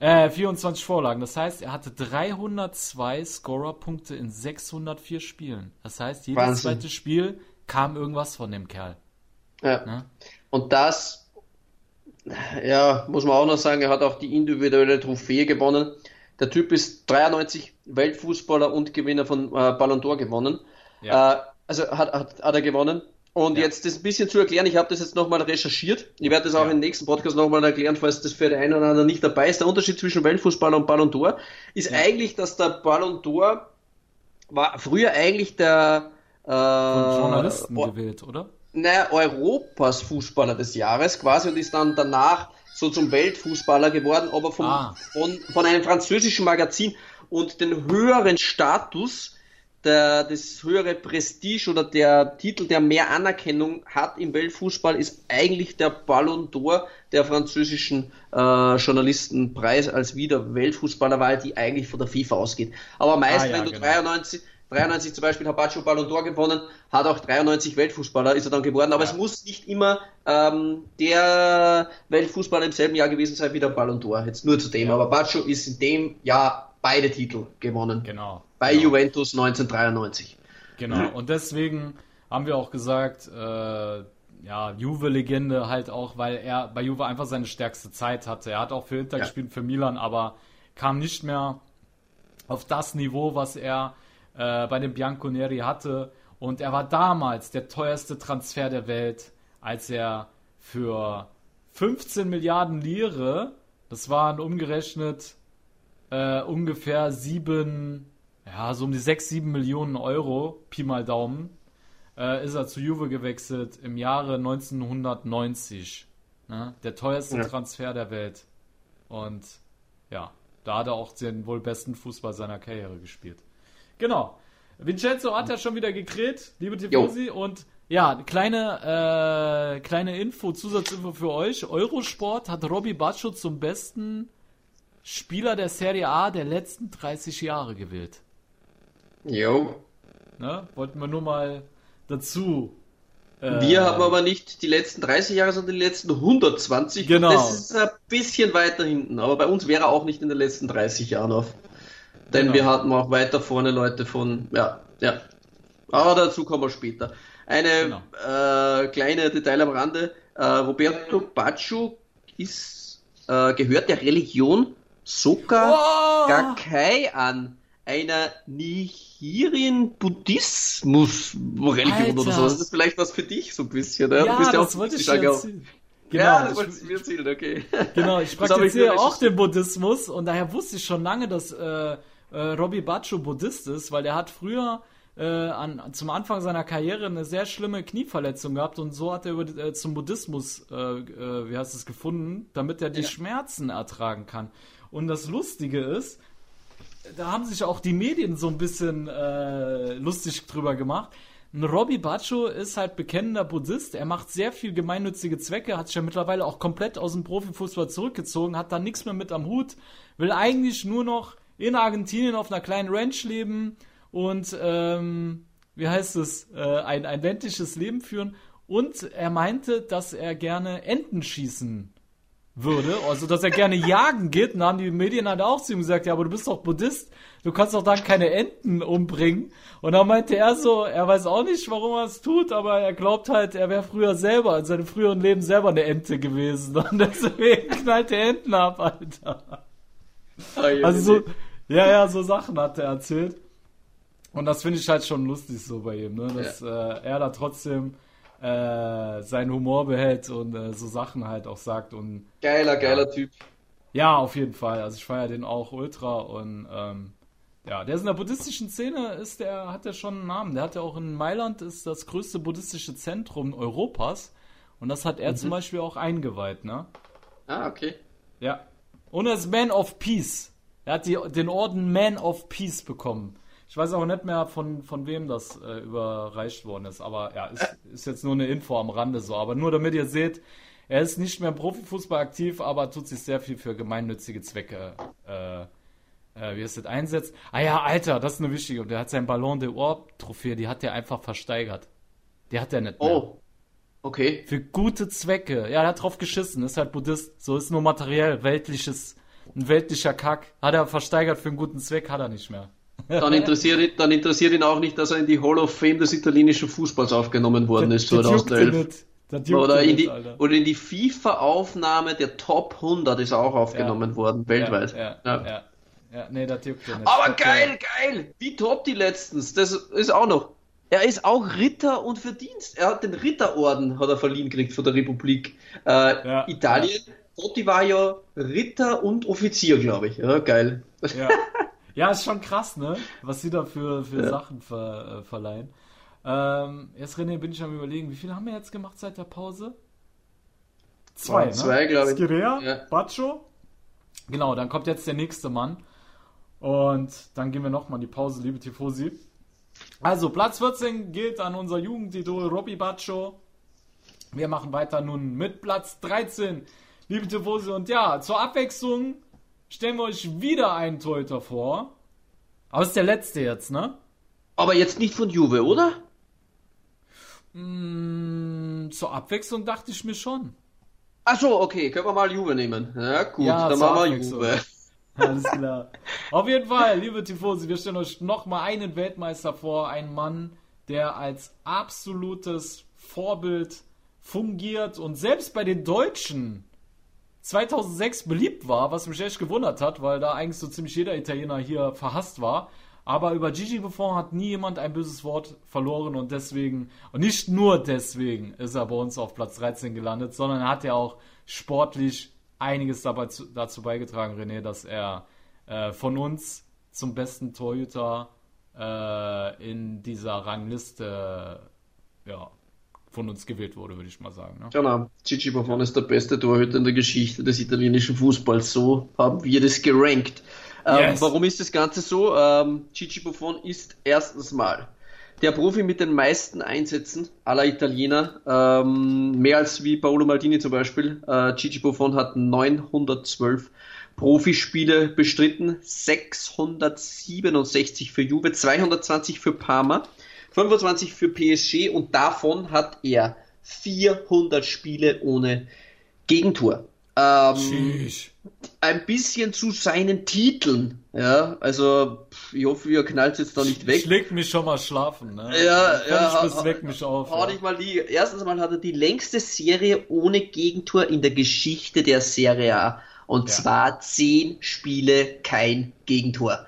äh, 24 Vorlagen. Das heißt, er hatte 302 Scorerpunkte in 604 Spielen. Das heißt, jedes Wahnsinn. zweite Spiel kam irgendwas von dem Kerl. Ja. Ne? Und das, ja, muss man auch noch sagen, er hat auch die individuelle Trophäe gewonnen. Der Typ ist 93 Weltfußballer und Gewinner von äh, Ballon d'Or gewonnen. Ja. Äh, also hat, hat, hat er gewonnen. Und Ja. jetzt das ein bisschen zu erklären, ich habe das jetzt nochmal recherchiert. Ich werde das auch Ja. im nächsten Podcast nochmal erklären, falls das für den einen oder anderen nicht dabei ist. Der Unterschied zwischen Weltfußballer und Ballon d'Or ist Ja. eigentlich, dass der Ballon d'Or war früher eigentlich der äh, Von Journalisten oh, gewählt, oder? naja, Europas Fußballer des Jahres quasi und ist dann danach so zum Weltfußballer geworden, aber vom, Ah. von, von einem französischen Magazin und den höheren Status, der, das höhere Prestige oder der Titel, der mehr Anerkennung hat im Weltfußball, ist eigentlich der Ballon d'Or der französischen äh, Journalistenpreis als wieder Weltfußballerwahl, die eigentlich von der FIFA ausgeht. Aber meist, Ah, ja, wenn du genau. 93 93 zum Beispiel hat Baggio Ballon d'Or gewonnen, hat auch 93 Weltfußballer ist er dann geworden, aber Ja. es muss nicht immer ähm, der Weltfußballer im selben Jahr gewesen sein wie der Ballon d'Or, jetzt nur zu dem, Ja. aber Baggio ist in dem Jahr beide Titel gewonnen, Genau. Bei genau. Juventus 1993. Genau. Und deswegen haben wir auch gesagt, äh, ja, Juve-Legende halt auch, weil er bei Juve einfach seine stärkste Zeit hatte. Er hat auch für Inter Ja. gespielt, für Milan, aber kam nicht mehr auf das Niveau, was er äh, bei den Bianconeri hatte. Und er war damals der teuerste Transfer der Welt, als er für 15 Milliarden Lire, das waren umgerechnet äh, ungefähr sieben, ja, so um die 6, 7 Millionen Euro, Pi mal Daumen, äh, ist er zu Juve gewechselt im Jahre 1990. Ne? Der teuerste Ja. Transfer der Welt. Und ja, da hat er auch den wohl besten Fußball seiner Karriere gespielt. Genau. Vincenzo hat ja schon wieder gekräht, liebe Tifosi. Und ja, kleine, äh, kleine Info, Zusatzinfo für euch. Eurosport hat Robbie Baccio zum besten Spieler der Serie A der letzten 30 Jahre gewählt. Jo. Ne? Wollten wir nur mal dazu. äh, Wir haben aber nicht die letzten 30 Jahre, sondern die letzten 120. Genau. Das ist ein bisschen weiter hinten, aber bei uns wäre er auch nicht in den letzten 30 Jahren auf. Denn Genau. wir hatten auch weiter vorne Leute von, ja, ja. Aber dazu kommen wir später. Eine Genau. äh, kleine Detail am Rande. Äh, Roberto Baggio ist, äh, gehört der Religion Soka Oh! Gakkai an. Einer Nihirien-Buddhismus-Religion oder so. Das ist vielleicht was für dich so ein bisschen. Ne? Ja, du bist ja das auch wollte ich schon erzählen. Genau, ja, das ich- wolltest du mir erzählen, okay. Genau, ich ich praktiziere auch den Buddhismus und daher wusste ich schon lange, dass äh, äh, Robbie Baccio Buddhist ist, weil der hat früher äh, an, zum Anfang seiner Karriere eine sehr schlimme Knieverletzung gehabt und so hat er über, äh, zum Buddhismus, äh, äh, wie heißt es, gefunden, damit er die Ja. Schmerzen ertragen kann. Und das Lustige ist, da haben sich auch die Medien so ein bisschen äh, lustig drüber gemacht. Robbie Baccio ist halt bekennender Buddhist. Er macht sehr viel gemeinnützige Zwecke, hat sich ja mittlerweile auch komplett aus dem Profifußball zurückgezogen, hat da nichts mehr mit am Hut, will eigentlich nur noch in Argentinien auf einer kleinen Ranch leben und ähm, wie heißt es, äh, ein, ein ländliches Leben führen. Und er meinte, dass er gerne Enten schießen würde, also dass er gerne jagen geht. Und dann haben die Medien halt auch zu ihm gesagt, ja, aber du bist doch Buddhist, du kannst doch dann keine Enten umbringen. Und dann meinte er so, er weiß auch nicht, warum er es tut, aber er glaubt halt, er wäre früher selber, in seinem früheren Leben selber eine Ente gewesen. Und deswegen knallt er Enten ab, Alter. Also so, ja, ja, so Sachen hat er erzählt. Und das finde ich halt schon lustig so bei ihm, ne? dass ja. äh, er da trotzdem äh, seinen Humor behält und äh, so Sachen halt auch sagt. Und, geiler, geiler ja. Typ. Ja, auf jeden Fall. Also ich feiere den auch ultra und ähm, ja, der ist in der buddhistischen Szene, ist der, hat der schon einen Namen. Der hat ja auch in Mailand ist das größte buddhistische Zentrum Europas und das hat er mhm. zum Beispiel auch eingeweiht, ne? Ah, okay. Ja. Und er ist Man of Peace. Er hat die, den Orden Man of Peace bekommen. Ich weiß auch nicht mehr, von, von wem das äh, überreicht worden ist. Aber ja, ist, ist jetzt nur eine Info am Rande so. Aber nur damit ihr seht, er ist nicht mehr im Profifußball aktiv, aber tut sich sehr viel für gemeinnützige Zwecke, äh, äh, wie es das einsetzt. Ah ja, Alter, das ist eine wichtige. Der hat sein Ballon d'Or-Trophäe, die hat er einfach versteigert. Die hat er nicht mehr. Oh. Okay. Für gute Zwecke. Ja, er hat drauf geschissen. Ist halt Buddhist. So ist nur materiell, weltliches, ein weltlicher Kack. Hat er versteigert für einen guten Zweck, hat er nicht mehr. Dann interessiert, dann interessiert ihn auch nicht, dass er in die Hall of Fame des italienischen Fußballs aufgenommen worden ist 2011. Oder in, die, oder in die FIFA-Aufnahme der Top 100 ist er auch aufgenommen ja. worden, weltweit. Ja, ja, ja. ja. nee, das juckt nicht. Aber geil, geil! Wie top die letztens. Das ist auch noch. Er ist auch Ritter und Verdienst. Er hat den Ritterorden hat er verliehen gekriegt von der Republik äh, Italien. Totti war ja Ritter und Offizier, glaube ich. Ja, geil. Ja. Ja, ist schon krass, ne? Was sie da für, für ja. Sachen ver, äh, verleihen. Ähm, jetzt, René, bin ich am überlegen, wie viel haben wir jetzt gemacht seit der Pause? Zwei, ne? Zwei, glaube ich. Skirea, ja. Baccio. Genau, dann kommt jetzt der nächste Mann. Und dann gehen wir nochmal in die Pause, liebe Tifosi. Also, Platz 14 gilt an unser Jugendidol Robby Baccio. Wir machen weiter nun mit Platz 13, liebe Tifosi. Und ja, zur Abwechslung stellen wir euch wieder einen Torhüter vor. Aber es ist der letzte jetzt, ne? Aber jetzt nicht von Juve, oder? Mm, zur Abwechslung dachte ich mir schon. Ach so, okay, können wir mal Juve nehmen. Ja, gut, ja, dann machen wir Juve. Alles klar. Auf jeden Fall, liebe Tifosi, wir stellen euch nochmal einen Weltmeister vor, einen Mann, der als absolutes Vorbild fungiert und selbst bei den Deutschen 2006 beliebt war, was mich echt gewundert hat, weil da eigentlich so ziemlich jeder Italiener hier verhasst war. Aber über Gigi Buffon hat nie jemand ein böses Wort verloren und deswegen, und nicht nur deswegen, ist er bei uns auf Platz 13 gelandet, sondern er hat ja auch sportlich einiges dabei zu, dazu beigetragen, René, dass er äh, von uns zum besten Torhüter äh, in dieser Rangliste ja, von uns gewählt wurde, würde ich mal sagen. Ne? Genau, Gigi Buffon ist der beste Torhüter in der Geschichte des italienischen Fußballs. So haben wir das gerankt. Ähm, yes. warum ist das Ganze so? Ähm, Gigi Buffon ist erstens mal der Profi mit den meisten Einsätzen aller Italiener. Ähm, mehr als wie Paolo Maldini zum Beispiel. Äh, Gigi Buffon hat 912 Profispiele bestritten, 667 für Juve, 220 für Parma. 25 für PSG und davon hat er 400 Spiele ohne Gegentor. Ähm, ein bisschen zu seinen Titeln, ja, also ich hoffe, ihr knallt jetzt da nicht weg. Schlägt mich schon mal schlafen, ne? Ja, ja. Ich weg mich auf. Hau ja. mal die, erstens mal hat er die längste Serie ohne Gegentor in der Geschichte der Serie A. Und ja. zwar zehn Spiele kein Gegentor.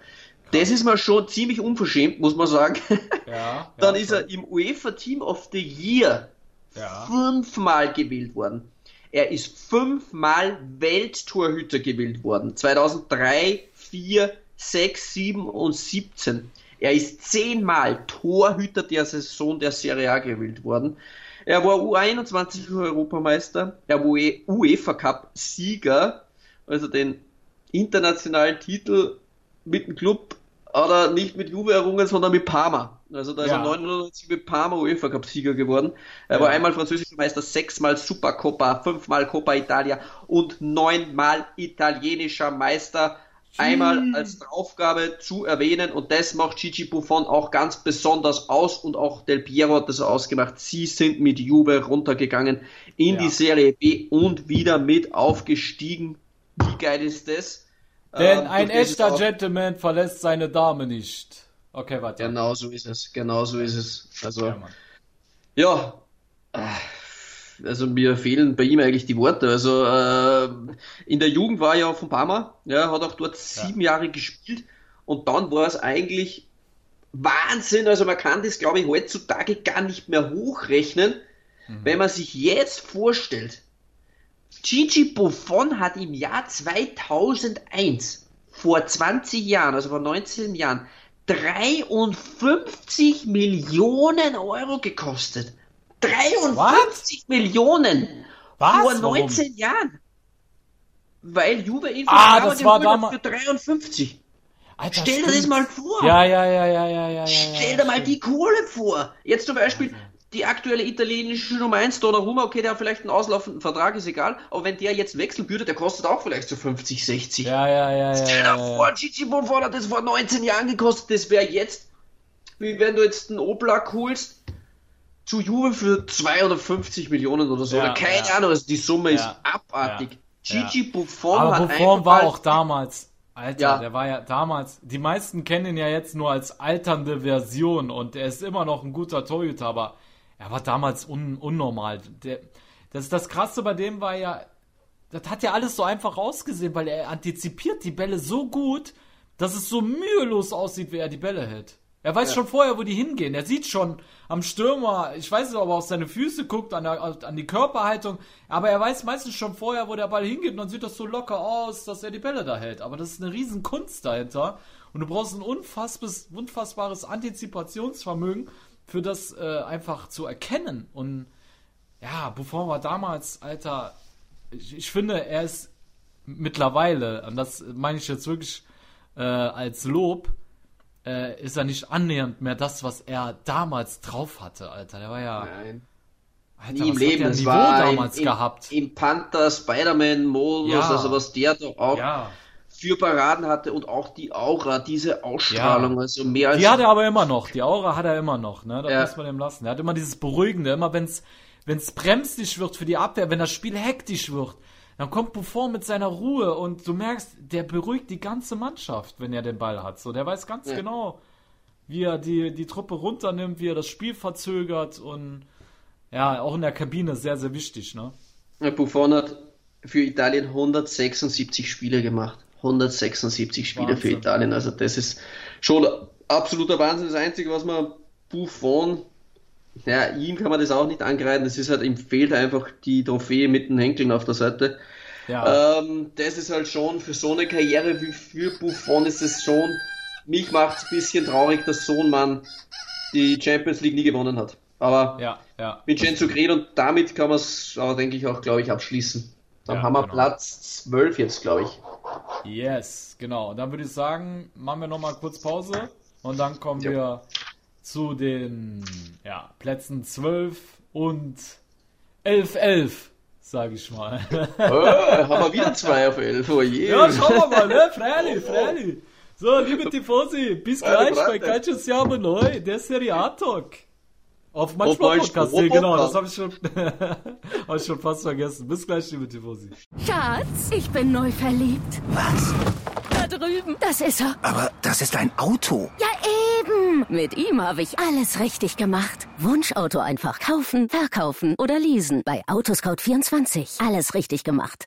Das ist mal schon ziemlich unverschämt, muss man sagen. Ja, Dann ja, ist er im UEFA Team of the Year ja. fünfmal gewählt worden. Er ist fünfmal Welttorhüter gewählt worden. 2003, 4, 6, 7 und 17. Er ist zehnmal Torhüter der Saison der Serie A gewählt worden. Er war U21 Europameister. Er war UEFA Cup Sieger, also den internationalen Titel mit dem Club oder nicht mit Juve errungen, sondern mit Parma. Also da ist ja. er 99 mit Parma UEFA Cup Sieger geworden. Er ja. war einmal französischer Meister, sechsmal Supercoppa, fünfmal Coppa Italia und neunmal italienischer Meister. einmal als Aufgabe zu erwähnen und das macht Gigi Buffon auch ganz besonders aus und auch Del Piero hat das ausgemacht. Sie sind mit Juve runtergegangen in Ja. die Serie B und wieder mit aufgestiegen. Wie geil ist das? Denn Ähm, ein echter Gentleman verlässt seine Dame nicht. Okay, warte. Genau so ist es, genau so ist es. Also, Ja, ja, also mir fehlen bei ihm eigentlich die Worte. Also äh, in der Jugend war er ja von Parma, ja, hat auch dort sieben Jahre gespielt und dann war es eigentlich Wahnsinn. Also man kann das, glaube ich, heutzutage gar nicht mehr hochrechnen, wenn man sich jetzt vorstellt. Gigi Buffon hat im Jahr 2001, vor 20 Jahren, also vor 19 Jahren, 53 Millionen Euro gekostet. 53 Millionen Was? vor Warum? 19 Jahren. Weil Juve ihn Ah, das war damals- für 53. Alter, Stell dir das mal vor. Ja, ja, ja, ja, ja, ja. Stell dir mal die Kohle vor. Jetzt zum Beispiel die aktuelle italienische Nummer 1, Donnarumma, okay, der hat vielleicht einen auslaufenden Vertrag, ist egal, aber wenn der jetzt wechseln würde, der kostet auch vielleicht so 50, 60. Ja, ja, ja. Stell dir ja, ja. vor, Gigi Buffon hat das vor 19 Jahren gekostet, das wäre jetzt, wie wenn du jetzt einen Oblak holst, zu Juve für 250 Millionen oder so, Ja, oder keine. Ahnung, also die Summe ist abartig. Gigi Buffon Aber hat Buffon war auch damals. Alter, Ja. der war ja damals. Die meisten kennen ihn ja jetzt nur als alternde Version und er ist immer noch ein guter Torhüter, aber er war damals un unnormal. Der, das, das Krasse bei dem war ja, das hat ja alles so einfach ausgesehen, weil er antizipiert die Bälle so gut, dass es so mühelos aussieht, wie er die Bälle hält. Er weiß schon vorher, wo die hingehen. Er sieht schon am Stürmer, ich weiß nicht, ob er auf seine Füße guckt, an, der, an die Körperhaltung, aber er weiß meistens schon vorher, wo der Ball hingeht und dann sieht das so locker aus, dass er die Bälle da hält. Aber das ist eine riesen Kunst dahinter und du brauchst ein unfassbares, unfassbares Antizipationsvermögen, für das äh, einfach zu erkennen. Und ja, Buffon war damals, Alter, ich, ich finde, er ist mittlerweile, und das meine ich jetzt wirklich äh, als Lob, äh, ist er nicht annähernd mehr das, was er damals drauf hatte, Alter. Der war ja, Nein. Alter, Nie im Leben, der war im, damals im, gehabt. im Panther Spider-Man-Modus, Ja. also was der da auch ja, für Paraden hatte und auch die Aura, diese Ausstrahlung, Ja. also mehr als die hat er aber immer noch. Die Aura hat er immer noch, ne? Das Ja. muss man ihm lassen. Er hat immer dieses Beruhigende, immer wenn's wenn's bremsig wird für die Abwehr, wenn das Spiel hektisch wird, dann kommt Buffon mit seiner Ruhe und du merkst, der beruhigt die ganze Mannschaft, wenn er den Ball hat. So, der weiß ganz Ja. genau, wie er die, die Truppe runternimmt, wie er das Spiel verzögert und ja, auch in der Kabine sehr, sehr wichtig, ne? Buffon hat für Italien 176 Spiele gemacht. 176 Spiele für Wahnsinn. Italien. Also das ist schon absoluter Wahnsinn. Das Einzige, was man Buffon, ja, ihm kann man das auch nicht angreifen. Das ist halt, ihm fehlt einfach die Trophäe mit den Henkeln auf der Seite. Ja, Ähm, das ist halt schon für so eine Karriere wie für Buffon ist es schon, mich macht es ein bisschen traurig, dass so ein Mann die Champions League nie gewonnen hat. Aber ja, ja. Vincenzo Grel und damit kann man es, denke ich, auch, glaube ich, abschließen. Dann Ja, haben wir genau. Platz 12 jetzt, glaube ich. Yes, genau. Dann würde ich sagen, machen wir nochmal kurz Pause und dann kommen Ja. wir zu den ja, Plätzen 12 und 11-11, sage ich mal. Oh, haben wir wieder 2 auf 11, oh je. ja, schauen wir mal, ne? Freilich, freilich. So, liebe Tifosi, bis gleich bei. Calcio Siamo Neu, der Serie A Talk. Auf mein nee, genau, das habe ich, schon, hab ich schon fast vergessen. Bis gleich, liebe Tifosi. Schatz, ich bin neu verliebt. Was? Da drüben. Das ist er. Aber das ist ein Auto. Ja, eben. Mit ihm habe ich alles richtig gemacht. Wunschauto einfach kaufen, verkaufen oder leasen. Bei Autoscout24. Alles richtig gemacht.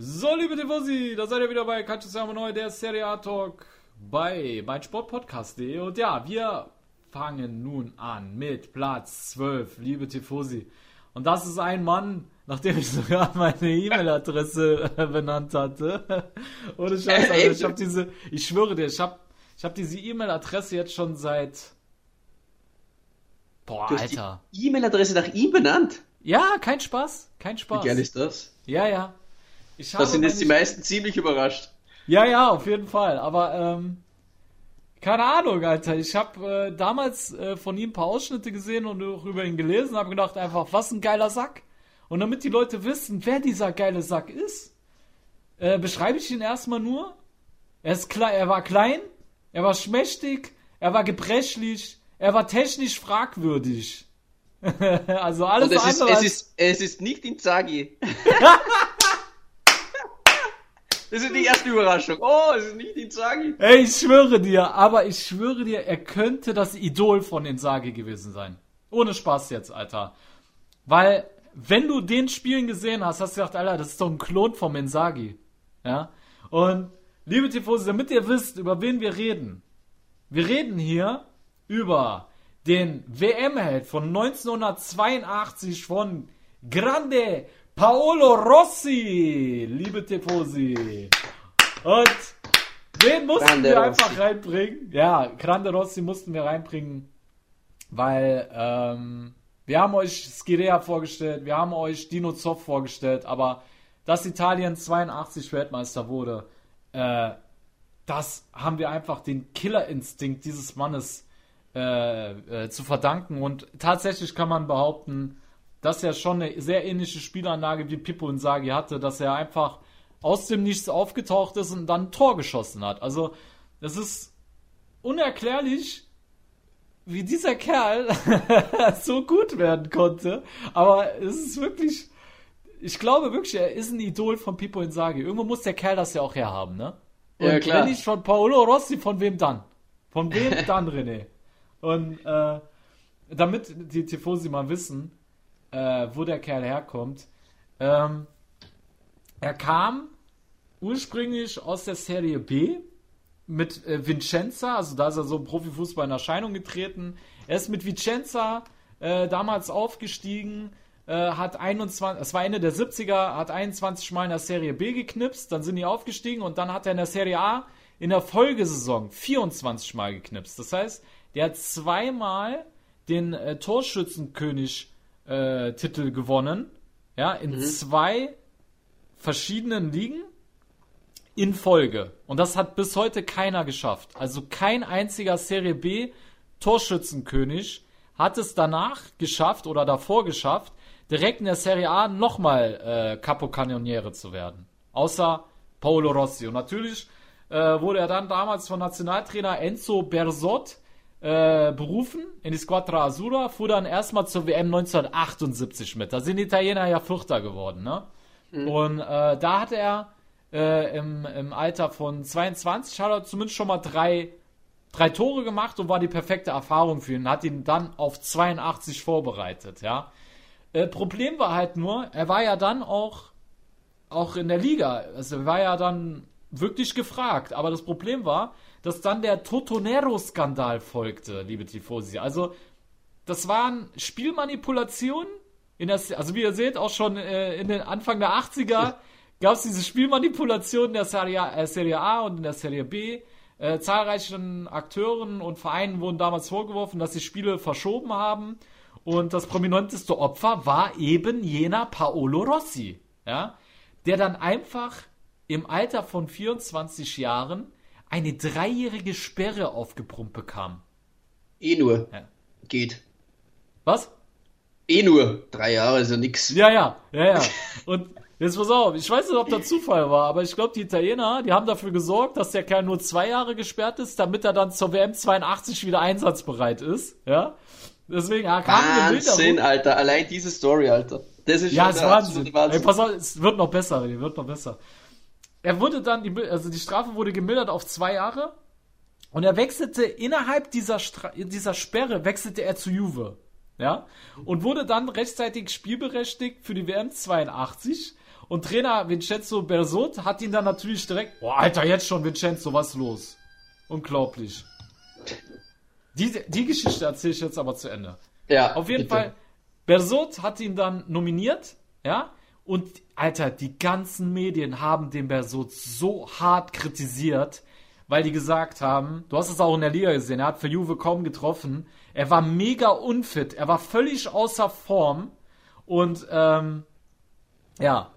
So, liebe Tifosi, da seid ihr wieder bei Calcio Neu, der Serie A Talk bei meinsportpodcast.de. Und ja, wir fangen nun an mit Platz 12, liebe Tifosi. Und das ist ein Mann, nachdem ich sogar meine E-Mail-Adresse äh, benannt hatte. Ohne Scheiß, also ich habe diese, ich schwöre dir, ich habe ich hab diese E-Mail-Adresse jetzt schon seit. Boah, Alter. E-Mail-Adresse nach ihm benannt. Ja, kein Spaß, kein Wie Spaß. geil ist das? Ja, ja. Ich Da sind jetzt die meisten ziemlich überrascht. Ja, ja, auf jeden Fall. Aber ähm, keine Ahnung, Alter. Ich habe äh, damals äh, von ihm ein paar Ausschnitte gesehen und auch über ihn gelesen, habe gedacht einfach, was ein geiler Sack. Und damit die Leute wissen, wer dieser geile Sack ist, äh, beschreibe ich ihn erstmal nur. Er ist klar, er war klein, er war schmächtig, er war gebrechlich, er war technisch fragwürdig. also alles Und es ist, andere. es als- ist, es ist nicht Inzaghi. das ist die erste Überraschung. Oh, es ist nicht Inzaghi. Ey, ich schwöre dir, aber ich schwöre dir, er könnte das Idol von Insagi gewesen sein. Ohne Spaß jetzt, Alter. Weil, wenn du den Spielen gesehen hast, hast du gedacht, Alter, das ist doch ein Klon vom Insagi. Ja? Und, liebe Tifosi, damit ihr wisst, über wen wir reden. Wir reden hier über den WM-Held von 1982 von Grande Paolo Rossi, liebe Tifosi. Und den mussten Grande wir Rossi. einfach reinbringen. Ja, Grande Rossi mussten wir reinbringen, weil ähm, wir haben euch Skirea vorgestellt, wir haben euch Dino Zoff vorgestellt, aber dass Italien 82 Weltmeister wurde, äh, das haben wir einfach den Killerinstinkt dieses Mannes äh, äh, zu verdanken. Und tatsächlich kann man behaupten, dass er schon eine sehr ähnliche Spielanlage wie Pippo Inzaghi hatte, dass er einfach aus dem Nichts aufgetaucht ist und dann ein Tor geschossen hat. Also, das ist unerklärlich, wie dieser Kerl so gut werden konnte. Aber es ist wirklich, ich glaube wirklich, er ist ein Idol von Pippo Inzaghi. Irgendwo muss der Kerl das ja auch herhaben, ne? Und Ja, klar. wenn nicht von Paolo Rossi, von wem dann? Von wem dann, René? Und äh, damit die Tifosi mal wissen, äh, wo der Kerl herkommt, ähm, er kam ursprünglich aus der Serie B mit äh, Vincenza, also da ist er so im Profifußball in Erscheinung getreten. Er ist mit Vicenza äh, damals aufgestiegen, äh, hat 21, es war Ende der 70er, hat 21 Mal in der Serie B geknipst, dann sind die aufgestiegen und dann hat er in der Serie A in der Folgesaison 24 Mal geknipst. Das heißt, der hat zweimal den äh, Torschützenkönig äh, Titel gewonnen, ja, in zwei verschiedenen Ligen in Folge. Und das hat bis heute keiner geschafft. Also kein einziger Serie B Torschützenkönig hat es danach geschafft oder davor geschafft, direkt in der Serie A nochmal äh, Capocannoniere zu werden. Außer Paolo Rossi. Und natürlich äh, wurde er dann damals von Nationaltrainer Enzo Bersot äh, berufen in die Squadra Azzurra, fuhr dann erstmal zur WM 1978 mit. Da sind die Italiener ja Vierter geworden, ne? Und äh, da hat er äh, im, im Alter von 22 hat er zumindest schon mal drei, drei Tore gemacht und war die perfekte Erfahrung für ihn. Hat ihn dann auf 82 vorbereitet, ja. Äh, Problem war halt nur, er war ja dann auch, auch in der Liga. Also er war ja dann wirklich gefragt. Aber das Problem war, dass dann der Totonero-Skandal folgte, liebe Tifosi. Also das waren Spielmanipulationen. In der, also wie ihr seht, auch schon äh, in den Anfang der 80er gab es diese Spielmanipulationen in der Serie A, äh, Serie A und in der Serie B. Äh, zahlreichen Akteuren und Vereinen wurden damals vorgeworfen, dass sie Spiele verschoben haben. Und das prominenteste Opfer war eben jener Paolo Rossi, ja, der dann einfach im Alter von 24 Jahren eine dreijährige Sperre aufgebrummt bekam. Eh nur. Ja. Geht. Was? Eh nur. Drei Jahre ist ja nix. Ja, ja, ja, ja. Und jetzt pass auf, ich weiß nicht, ob das Zufall war, aber ich glaube, die Italiener, die haben dafür gesorgt, dass der Kerl nur zwei Jahre gesperrt ist, damit er dann zur WM 82 wieder einsatzbereit ist. Ja. Deswegen ah, kam Wahnsinn, Milderung. Alter. Allein diese Story, Alter. Das ist Ja, schon ist der Wahnsinn. absolute Ey, pass auf, es wird noch besser, René, wird noch besser. Er wurde dann, die, also die Strafe wurde gemildert auf zwei Jahre und er wechselte innerhalb dieser, Stra dieser Sperre, wechselte er zu Juve. Ja, und wurde dann rechtzeitig spielberechtigt für die WM 82 und Trainer Vincenzo Bersot hat ihn dann natürlich direkt, boah, Alter, jetzt schon Vincenzo, was los? Unglaublich. Die, die Geschichte erzähle ich jetzt aber zu Ende. Ja, Auf jeden bitte. Fall, Bersot hat ihn dann nominiert, ja. Und, Alter, die ganzen Medien haben den Bersot so hart kritisiert, weil die gesagt haben, du hast es auch in der Liga gesehen, er hat für Juve kaum getroffen. Er war mega unfit, er war völlig außer Form. Und, ähm, ja,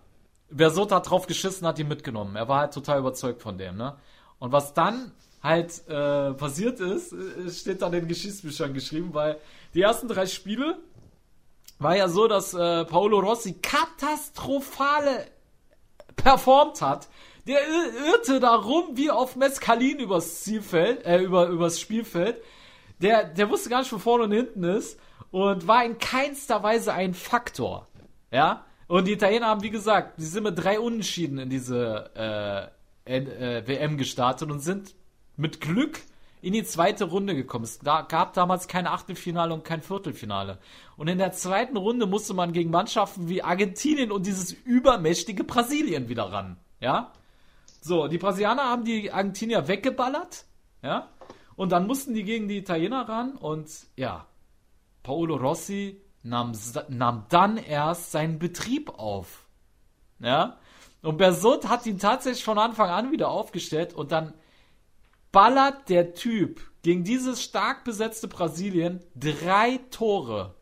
Bersot hat drauf geschissen, hat ihn mitgenommen. Er war halt total überzeugt von dem, ne? Und was dann halt äh, passiert ist, äh, steht dann in den Geschichtsbüchern geschrieben, weil die ersten drei Spiele war ja so, dass äh, Paolo Rossi katastrophale performt hat. Der irrte da rum wie auf Mescalin übers Zielfeld, äh, über, übers Spielfeld. Der, der wusste gar nicht, wo vorne und hinten ist und war in keinster Weise ein Faktor. Ja? Und die Italiener haben, wie gesagt, die sind mit drei Unentschieden in diese äh, äh, WM gestartet und sind mit Glück in die zweite Runde gekommen. Es gab damals kein Achtelfinale und kein Viertelfinale. Und in der zweiten Runde musste man gegen Mannschaften wie Argentinien und dieses übermächtige Brasilien wieder ran. Ja? So, die Brasilianer haben die Argentinier weggeballert. Ja? Und dann mussten die gegen die Italiener ran und ja, Paolo Rossi nahm, nahm dann erst seinen Betrieb auf. Ja? Und Bersot hat ihn tatsächlich von Anfang an wieder aufgestellt und dann ballert der Typ gegen dieses stark besetzte Brasilien drei Tore.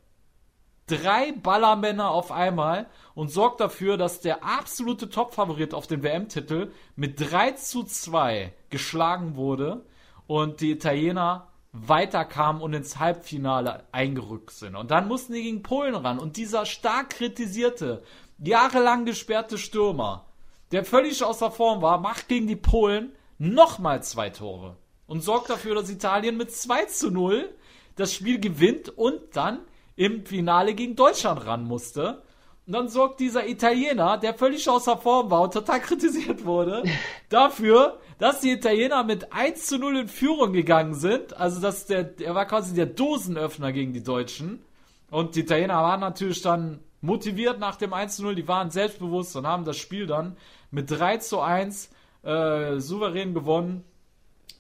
Drei Ballermänner auf einmal und sorgt dafür, dass der absolute Topfavorit auf den WM-Titel mit 3 zu 2 geschlagen wurde und die Italiener weiterkamen und ins Halbfinale eingerückt sind. Und dann mussten die gegen Polen ran. Und dieser stark kritisierte, jahrelang gesperrte Stürmer, der völlig außer Form war, macht gegen die Polen nochmal zwei Tore und sorgt dafür, dass Italien mit 2 zu 0 das Spiel gewinnt und dann im Finale gegen Deutschland ran musste. Und dann sorgt dieser Italiener, der völlig außer Form war und total kritisiert wurde, dafür, dass die Italiener mit 1 zu 0 in Führung gegangen sind. Also, dass der, er war quasi der Dosenöffner gegen die Deutschen. Und die Italiener waren natürlich dann motiviert nach dem 1 zu 0, die waren selbstbewusst und haben das Spiel dann mit 3 zu 1 äh, souverän gewonnen.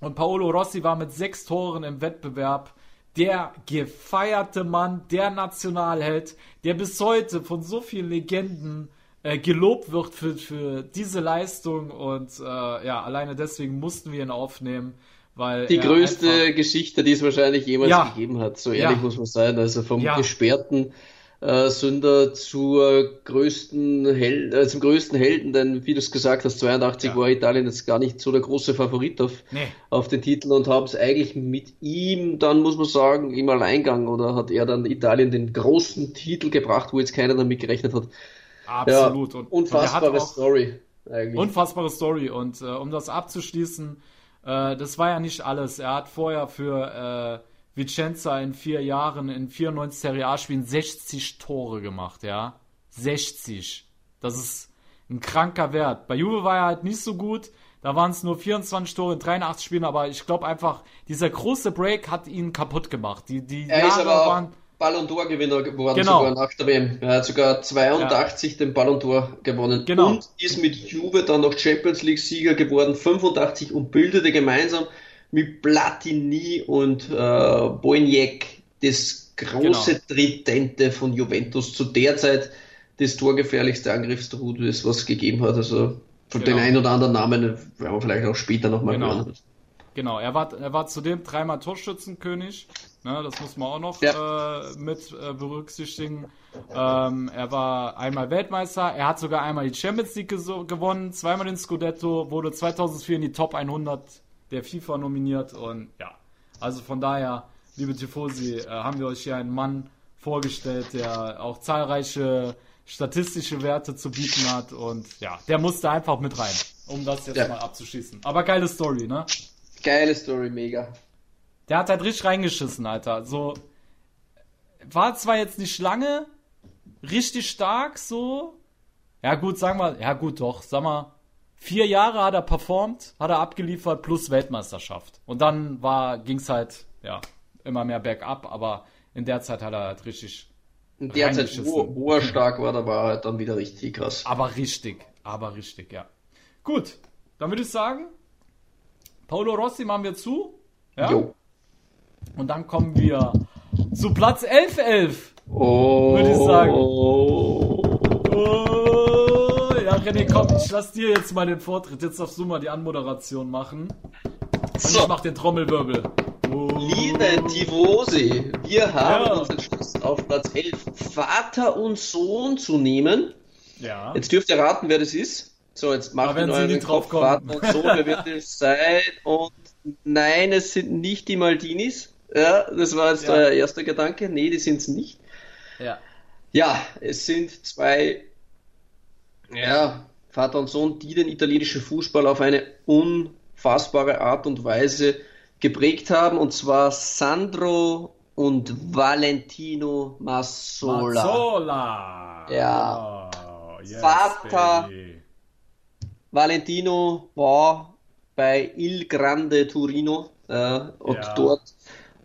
Und Paolo Rossi war mit sechs Toren im Wettbewerb der gefeierte Mann, der Nationalheld, der bis heute von so vielen Legenden äh, gelobt wird für, für diese Leistung. Und äh, ja, alleine deswegen mussten wir ihn aufnehmen. Weil die größte Geschichte, die es wahrscheinlich jemals ja, gegeben hat, so ehrlich ja, muss man sein. Also vom ja. gesperrten äh, Sünder zur größten Hel äh, zum größten Helden, denn wie du es gesagt hast, 82 ja. war Italien jetzt gar nicht so der große Favorit auf, nee. auf den Titel und haben es eigentlich mit ihm, dann muss man sagen, im Alleingang oder hat er dann Italien den großen Titel gebracht, wo jetzt keiner damit gerechnet hat. Absolut. Ja, und, unfassbare und Story. Eigentlich. Unfassbare Story. Und äh, um das abzuschließen, äh, das war ja nicht alles. Er hat vorher für äh, Vicenza in vier Jahren, in 94 Serie A-Spielen 60 Tore gemacht, ja. 60. Das ist ein kranker Wert. Bei Juve war er halt nicht so gut. Da waren es nur 24 Tore in 83 Spielen, aber ich glaube einfach, dieser große Break hat ihn kaputt gemacht. Die, die er Jahre ist aber waren. Ballon d'Or Gewinner geworden, genau. sogar nach der WM. Er hat sogar 82 ja. den Ballon d'Or gewonnen. Genau. Und ist mit Juve dann noch Champions League Sieger geworden, 85 und bildete gemeinsam mit Platini und äh, Boignac das große genau. Tridente von Juventus zu der Zeit das torgefährlichste Angriffstruh, das was gegeben hat. Also von genau. den ein oder anderen Namen werden wir vielleicht auch später nochmal genau. hören. Genau, er war, er war zudem dreimal Torschützenkönig. Ne, das muss man auch noch ja. äh, mit äh, berücksichtigen. Ähm, er war einmal Weltmeister, er hat sogar einmal die Champions League gewonnen, zweimal den Scudetto, wurde 2004 in die Top 100 der FIFA nominiert und ja, also von daher, liebe Tifosi, äh, haben wir euch hier einen Mann vorgestellt, der auch zahlreiche statistische Werte zu bieten hat und ja, der musste einfach mit rein, um das jetzt ja. mal abzuschießen. Aber geile Story, ne? Geile Story, mega. Der hat halt richtig reingeschissen, Alter. So, war zwar jetzt nicht lange richtig stark, so. Ja, gut, sagen wir, ja, gut, doch, sag mal, Vier Jahre hat er performt, hat er abgeliefert, plus Weltmeisterschaft. Und dann war, ging's halt, ja, immer mehr bergab, aber in der Zeit hat er halt richtig. In der Zeit, wo, wo er stark war, da war er halt dann wieder richtig krass. Aber richtig, aber richtig, ja. Gut, dann würde ich sagen, Paolo Rossi machen wir zu. Ja? Jo. Und dann kommen wir zu Platz 11-11. Oh. Würde ich sagen. Oh. René, komm, ich lass dir jetzt mal den Vortritt. Jetzt darfst du mal die Anmoderation machen. Und So. ich mach den Trommelwirbel. Liebe Tivose, wir haben Ja. uns entschlossen, auf Platz 11 Vater und Sohn zu nehmen. Ja. Jetzt dürft ihr raten, wer das ist. So, jetzt macht Sie euren Kopf kommen. Vater und Sohn, wer wird das sein? Und nein, es sind nicht die Maldinis. Ja, das war jetzt Ja. euer erster Gedanke. Nee, die sind es nicht. Ja. Ja, es sind zwei, ja, Vater und Sohn, die den italienischen Fußball auf eine unfassbare Art und Weise geprägt haben, und zwar Sandro und Valentino Massola. Mazzola. Ja. Oh, yes, Vater. baby. Valentino war bei Il Grande Torino äh, und Ja. dort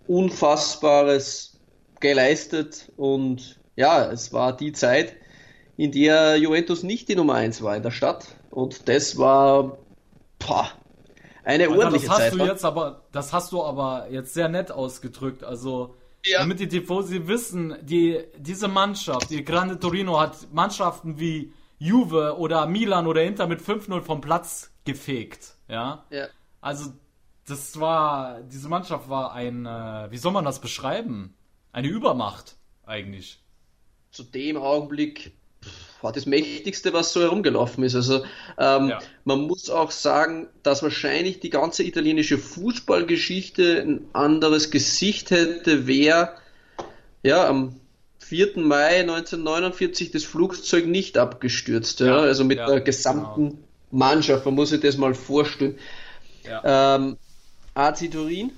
Unfassbares geleistet und ja, es war die Zeit, in der Juventus nicht die Nummer 1 war in der Stadt und das war pah, eine Alter, ordentliche das hast Zeit. du jetzt aber, das hast du aber jetzt sehr nett ausgedrückt. Also, Ja. damit die Tifosi wissen, die, diese Mannschaft, die Grande Torino hat Mannschaften wie Juve oder Milan oder Inter mit 5-0 vom Platz gefegt. Ja. Ja. Also, das war, diese Mannschaft war ein, äh, wie soll man das beschreiben? Eine Übermacht, eigentlich. zu dem Augenblick war das Mächtigste, was so herumgelaufen ist. Also ähm, Ja. man muss auch sagen, dass wahrscheinlich die ganze italienische Fußballgeschichte ein anderes Gesicht hätte, wäre ja am 4. Mai 1949 das Flugzeug nicht abgestürzt. Ja, Ja, also mit genau. der gesamten Mannschaft. Man muss sich das mal vorstellen. Ja. Ähm, AC Turin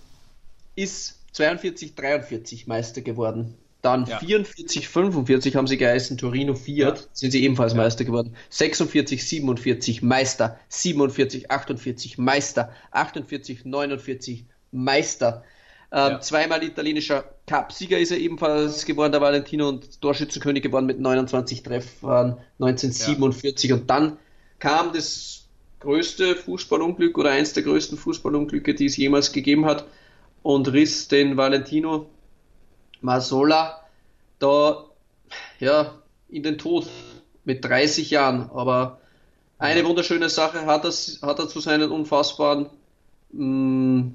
ist 42, 43 Meister geworden. Dann Ja. 44, 45 haben sie geheißen, Torino Fiat, Ja. sind sie ebenfalls Meister geworden. 46, 47 Meister, 47, 48 Meister, 48, 49 Meister. Ähm, Ja. Zweimal italienischer Cupsieger ist er ebenfalls geworden, der Valentino, und Torschützenkönig geworden mit 29 Treffern 1947. Und dann kam das größte Fußballunglück oder eins der größten Fußballunglücke, die es jemals gegeben hat, und riss den Valentino Masola da ja in den Tod mit 30 Jahren. Aber eine wunderschöne Sache hat er, hat er zu seinen unfassbaren mh,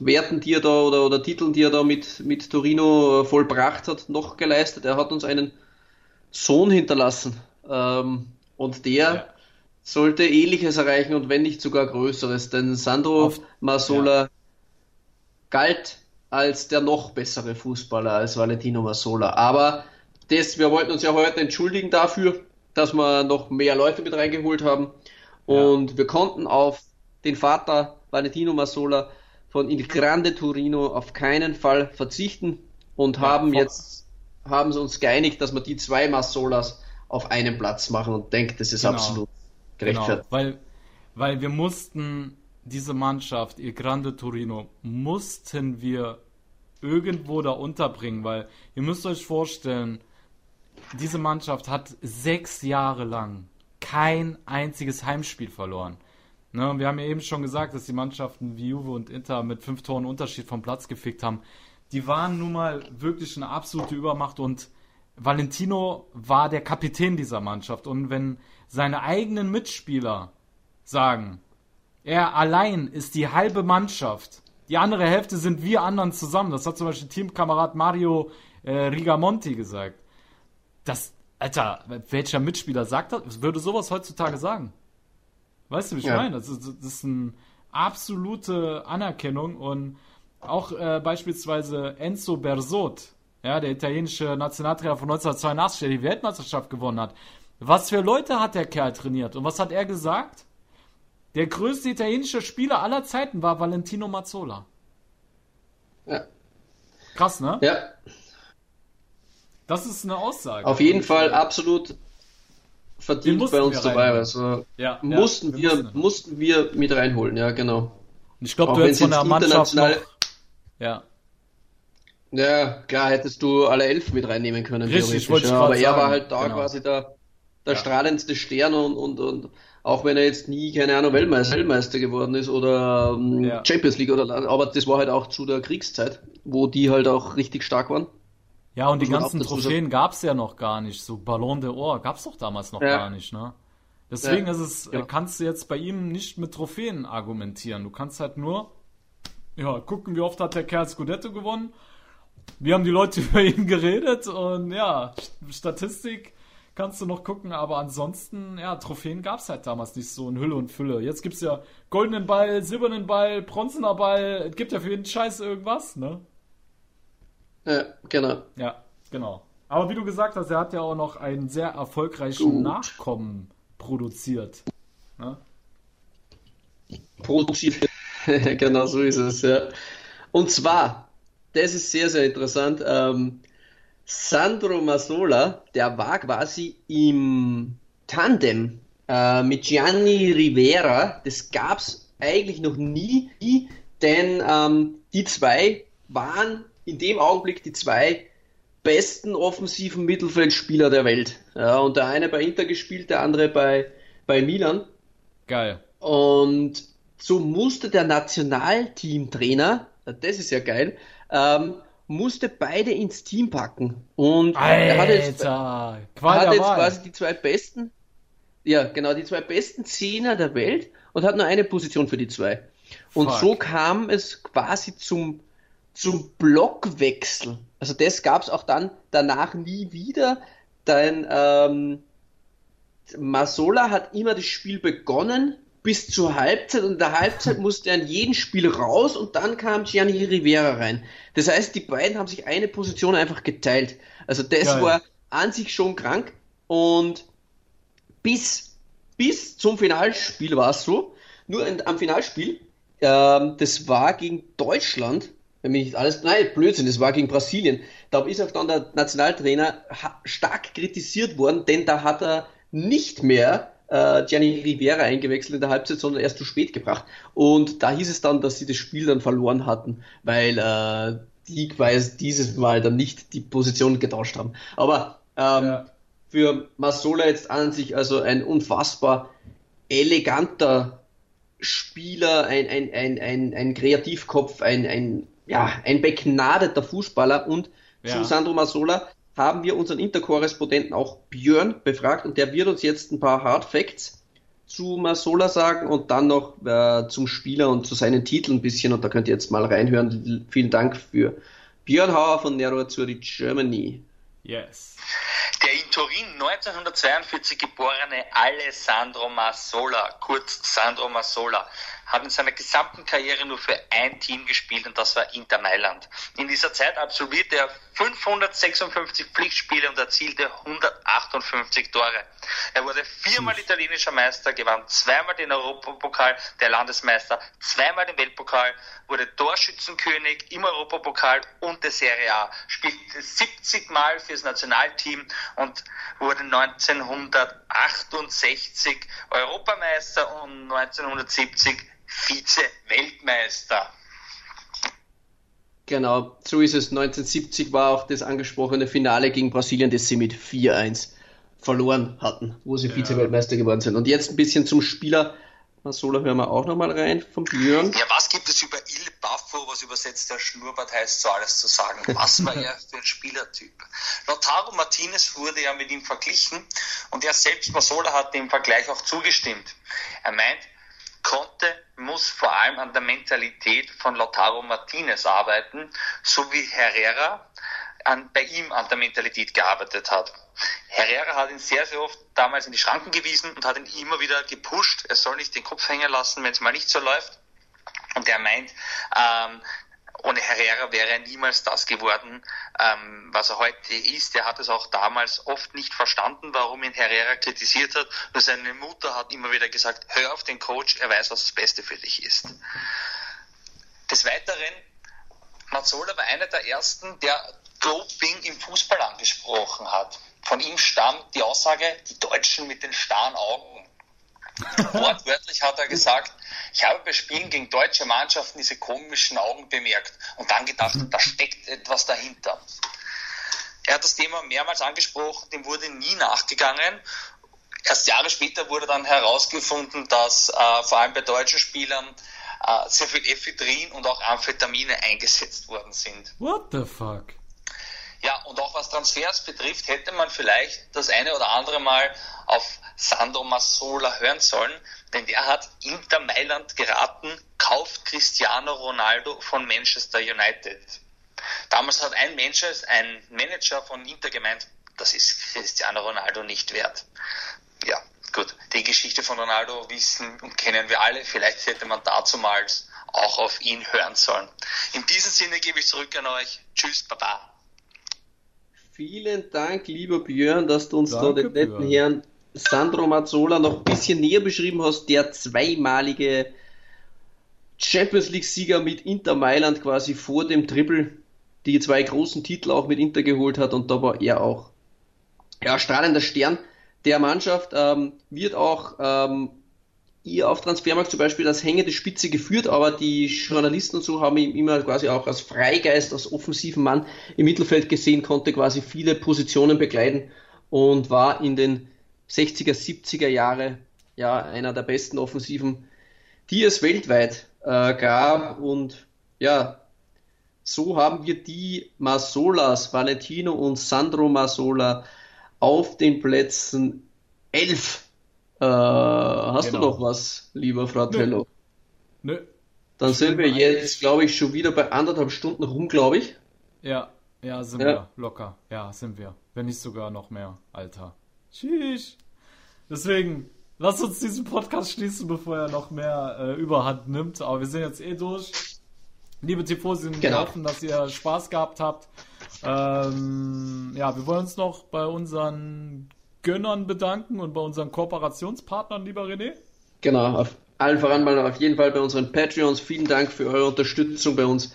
Werten, die er da oder, oder Titeln, die er da mit, mit Torino äh, vollbracht hat, noch geleistet. Er hat uns einen Sohn hinterlassen. Ähm, und der Ja. sollte ähnliches erreichen und wenn nicht sogar größeres, denn Sandro Masola galt als der noch bessere Fußballer als Valentino Masola. Aber das, wir wollten uns ja heute entschuldigen dafür, dass wir noch mehr Leute mit reingeholt haben. Und wir konnten auf den Vater Valentino Masola von Il Grande Torino auf keinen Fall verzichten und haben vor- jetzt haben sie uns geeinigt, dass wir die zwei Masolas auf einen Platz machen und denkt, das ist Genau. absolut Genau, gerechtfertigt. weil, weil wir mussten diese Mannschaft, Il Grande Torino, mussten wir irgendwo da unterbringen, weil ihr müsst euch vorstellen, diese Mannschaft hat sechs Jahre lang kein einziges Heimspiel verloren. Ne, und wir haben ja eben schon gesagt, dass die Mannschaften wie Juve und Inter mit fünf Toren Unterschied vom Platz gefickt haben. Die waren nun mal wirklich eine absolute Übermacht und Valentino war der Kapitän dieser Mannschaft. Und wenn seine eigenen Mitspieler sagen, er allein ist die halbe Mannschaft, die andere Hälfte sind wir anderen zusammen, das hat zum Beispiel Teamkamerad Mario äh, Rigamonti gesagt. Das, Alter, welcher Mitspieler sagt das? Würde sowas heutzutage sagen? Weißt du, wie ich Ja. meine? Das ist, das ist eine absolute Anerkennung und auch äh, beispielsweise Enzo Bersot, ja, der italienische Nationaltrainer von 1982, der die Weltmeisterschaft gewonnen hat. Was für Leute hat der Kerl trainiert und was hat er gesagt? Der größte italienische Spieler aller Zeiten war Valentino Mazzola. Ja. Krass, ne? ja, Das ist eine Aussage. auf jeden Fall absolut verdient bei uns dabei. Also Ja, ja, mussten wir wir, mussten. mussten wir mit reinholen, ja genau. Und ich glaube, du hättest von der Mannschaft noch. Ja. Ja, klar hättest du alle elf mit reinnehmen können, Richtig, wollte ich ja, aber er war halt da genau. quasi der, der Ja. strahlendste Stern und, und, und auch wenn er jetzt nie, keine Ahnung, Weltmeister, Weltmeister geworden ist oder ähm, Ja. Champions League oder aber das war halt auch zu der Kriegszeit, wo die halt auch richtig stark waren. Ja, und die Muss man ganzen Trophäen gab's ja noch gar nicht. So Ballon d'Or gab's doch damals noch Ja. gar nicht, ne? Deswegen ja, ist es, kannst du jetzt bei ihm nicht mit Trophäen argumentieren. Du kannst halt nur, ja, gucken, wie oft hat der Kerl Scudetto gewonnen. Wir haben die Leute über ihn geredet und ja, Statistik kannst du noch gucken, aber ansonsten, ja, Trophäen gab es halt damals nicht so in Hülle und Fülle. Jetzt gibt es ja goldenen Ball, silbernen Ball, bronzener Ball, es gibt ja für jeden Scheiß irgendwas, ne? Ja, genau. Ja, genau. Aber wie du gesagt hast, er hat ja auch noch einen sehr erfolgreichen Gut. Nachkommen produziert. Ne? Produziert. genau so ist es, ja. Und zwar, das ist sehr, sehr interessant. Ähm, Sandro Masola, der war quasi im Tandem äh, mit Gianni Rivera. Das gab es eigentlich noch nie, denn ähm, die zwei waren in dem Augenblick die zwei besten offensiven Mittelfeldspieler der Welt. Ja, und der eine bei Inter gespielt, der andere bei, bei Milan. Geil. Und so musste der Nationalteamtrainer, das ist ja geil, ähm, musste beide ins Team packen. Und Alter, er hat jetzt, er hat jetzt quasi die zwei besten, ja, genau, die zwei besten Zehner der Welt und hat nur eine Position für die zwei. Und Fuck. so kam es quasi zum, zum Blockwechsel. Also das gab es auch dann danach nie wieder. Denn ähm, Masola hat immer das Spiel begonnen bis zur Halbzeit und in der Halbzeit musste er in jedem Spiel raus und dann kam Gianni Rivera rein. Das heißt, die beiden haben sich eine Position einfach geteilt. Also das Geil. war an sich schon krank und bis, bis zum Finalspiel war es so, nur in, am Finalspiel, ähm, das war gegen Deutschland, wenn mich nicht alles, nein, Blödsinn, das war gegen Brasilien. Da ist auch dann der Nationaltrainer stark kritisiert worden, denn da hat er nicht mehr äh, Gianni Rivera eingewechselt in der Halbzeit, sondern erst zu spät gebracht. Und da hieß es dann, dass sie das Spiel dann verloren hatten, weil äh, die quasi dieses Mal dann nicht die Position getauscht haben. Aber ähm, ja. für Masola jetzt an sich also ein unfassbar eleganter Spieler, ein, ein, ein, ein, ein Kreativkopf, ein, ein, ja, ein begnadeter Fußballer und ja. zu Sandro Masola haben wir unseren Interkorrespondenten auch Björn befragt und der wird uns jetzt ein paar Hard Facts zu Masola sagen und dann noch äh, zum Spieler und zu seinen Titeln ein bisschen und da könnt ihr jetzt mal reinhören. Vielen Dank für Björn Hauer von Nero Zurich Germany. Yes. Der in Turin 1942 geborene Alessandro Masola, kurz Sandro Masola, hat in seiner gesamten Karriere nur für ein Team gespielt und das war Inter Mailand. In dieser Zeit absolvierte er 556 Pflichtspiele und erzielte 158 Tore. Er wurde viermal italienischer Meister, gewann zweimal den Europapokal der Landesmeister, zweimal den Weltpokal, wurde Torschützenkönig im Europapokal und der Serie A, spielte 70 Mal fürs Nationalteam und wurde 1968 Europameister und 1970 Vize-Weltmeister. Genau, so ist es. 1970 war auch das angesprochene Finale gegen Brasilien, das sie mit 4-1 verloren hatten, wo sie ja. Vize-Weltmeister geworden sind. Und jetzt ein bisschen zum Spieler. Masola hören wir auch nochmal rein vom Björn. Ja, was gibt es über Il Baffo, was übersetzt der Schnurrbart heißt, so alles zu sagen? Was war er für ein Spielertyp? Lautaro Martinez wurde ja mit ihm verglichen und er selbst, Masola, hat dem Vergleich auch zugestimmt. Er meint, Conte muss vor allem an der Mentalität von Lautaro Martinez arbeiten, so wie Herrera an, bei ihm an der Mentalität gearbeitet hat. Herrera hat ihn sehr, sehr oft damals in die Schranken gewiesen und hat ihn immer wieder gepusht. Er soll nicht den Kopf hängen lassen, wenn es mal nicht so läuft. Und er meint, ähm, ohne Herrera wäre er niemals das geworden, ähm, was er heute ist. Er hat es auch damals oft nicht verstanden, warum ihn Herrera kritisiert hat. Nur seine Mutter hat immer wieder gesagt, hör auf den Coach, er weiß, was das Beste für dich ist. Des Weiteren, Mazzola war einer der ersten, der Doping im Fußball angesprochen hat. Von ihm stammt die Aussage, die Deutschen mit den starren Augen. Wortwörtlich hat er gesagt, ich habe bei Spielen gegen deutsche Mannschaften diese komischen Augen bemerkt und dann gedacht, da steckt etwas dahinter. Er hat das Thema mehrmals angesprochen, dem wurde nie nachgegangen. Erst Jahre später wurde dann herausgefunden, dass äh, vor allem bei deutschen Spielern äh, sehr viel Ephedrin und auch Amphetamine eingesetzt worden sind. What the fuck? Ja, und auch was Transfers betrifft, hätte man vielleicht das eine oder andere Mal auf Sandro Massola hören sollen, denn der hat Inter Mailand geraten, kauft Cristiano Ronaldo von Manchester United. Damals hat ein Mensch, ein Manager von Inter gemeint, das ist Cristiano Ronaldo nicht wert. Ja, gut. Die Geschichte von Ronaldo wissen und kennen wir alle. Vielleicht hätte man dazumals auch auf ihn hören sollen. In diesem Sinne gebe ich zurück an euch. Tschüss, Baba. Vielen Dank, lieber Björn, dass du uns Danke, da den netten Björn. Herrn Sandro Mazzola noch ein bisschen näher beschrieben hast, der zweimalige Champions League-Sieger mit Inter Mailand quasi vor dem Triple, die zwei großen Titel auch mit Inter geholt hat und da war er auch ja, strahlender Stern der Mannschaft, ähm, wird auch ähm, ihr auf Transfermarkt zum Beispiel als hängende Spitze geführt, aber die Journalisten und so haben ihn immer quasi auch als Freigeist, als offensiven Mann im Mittelfeld gesehen, konnte quasi viele Positionen begleiten und war in den 60er, 70er Jahre ja einer der besten Offensiven, die es weltweit äh, gab und ja, so haben wir die Masolas, Valentino und Sandro Masola auf den Plätzen 11. Äh, hast Genau. du noch was, lieber Fratello? Nö. Dann sind wir jetzt, glaube ich, schon wieder bei anderthalb Stunden rum, glaube ich. Ja, ja, sind Ja. wir. Locker. Ja, sind wir. Wenn nicht sogar noch mehr, Alter. Tschüss. Deswegen, lass uns diesen Podcast schließen, bevor er noch mehr äh, Überhand nimmt. Aber wir sind jetzt eh durch. Liebe Tifosi, wir Genau. hoffen, dass ihr Spaß gehabt habt. Ähm, ja, wir wollen uns noch bei unseren Gönnern bedanken und bei unseren Kooperationspartnern, lieber René. Genau, auf allen voran mal auf jeden Fall bei unseren Patreons. Vielen Dank für eure Unterstützung bei uns.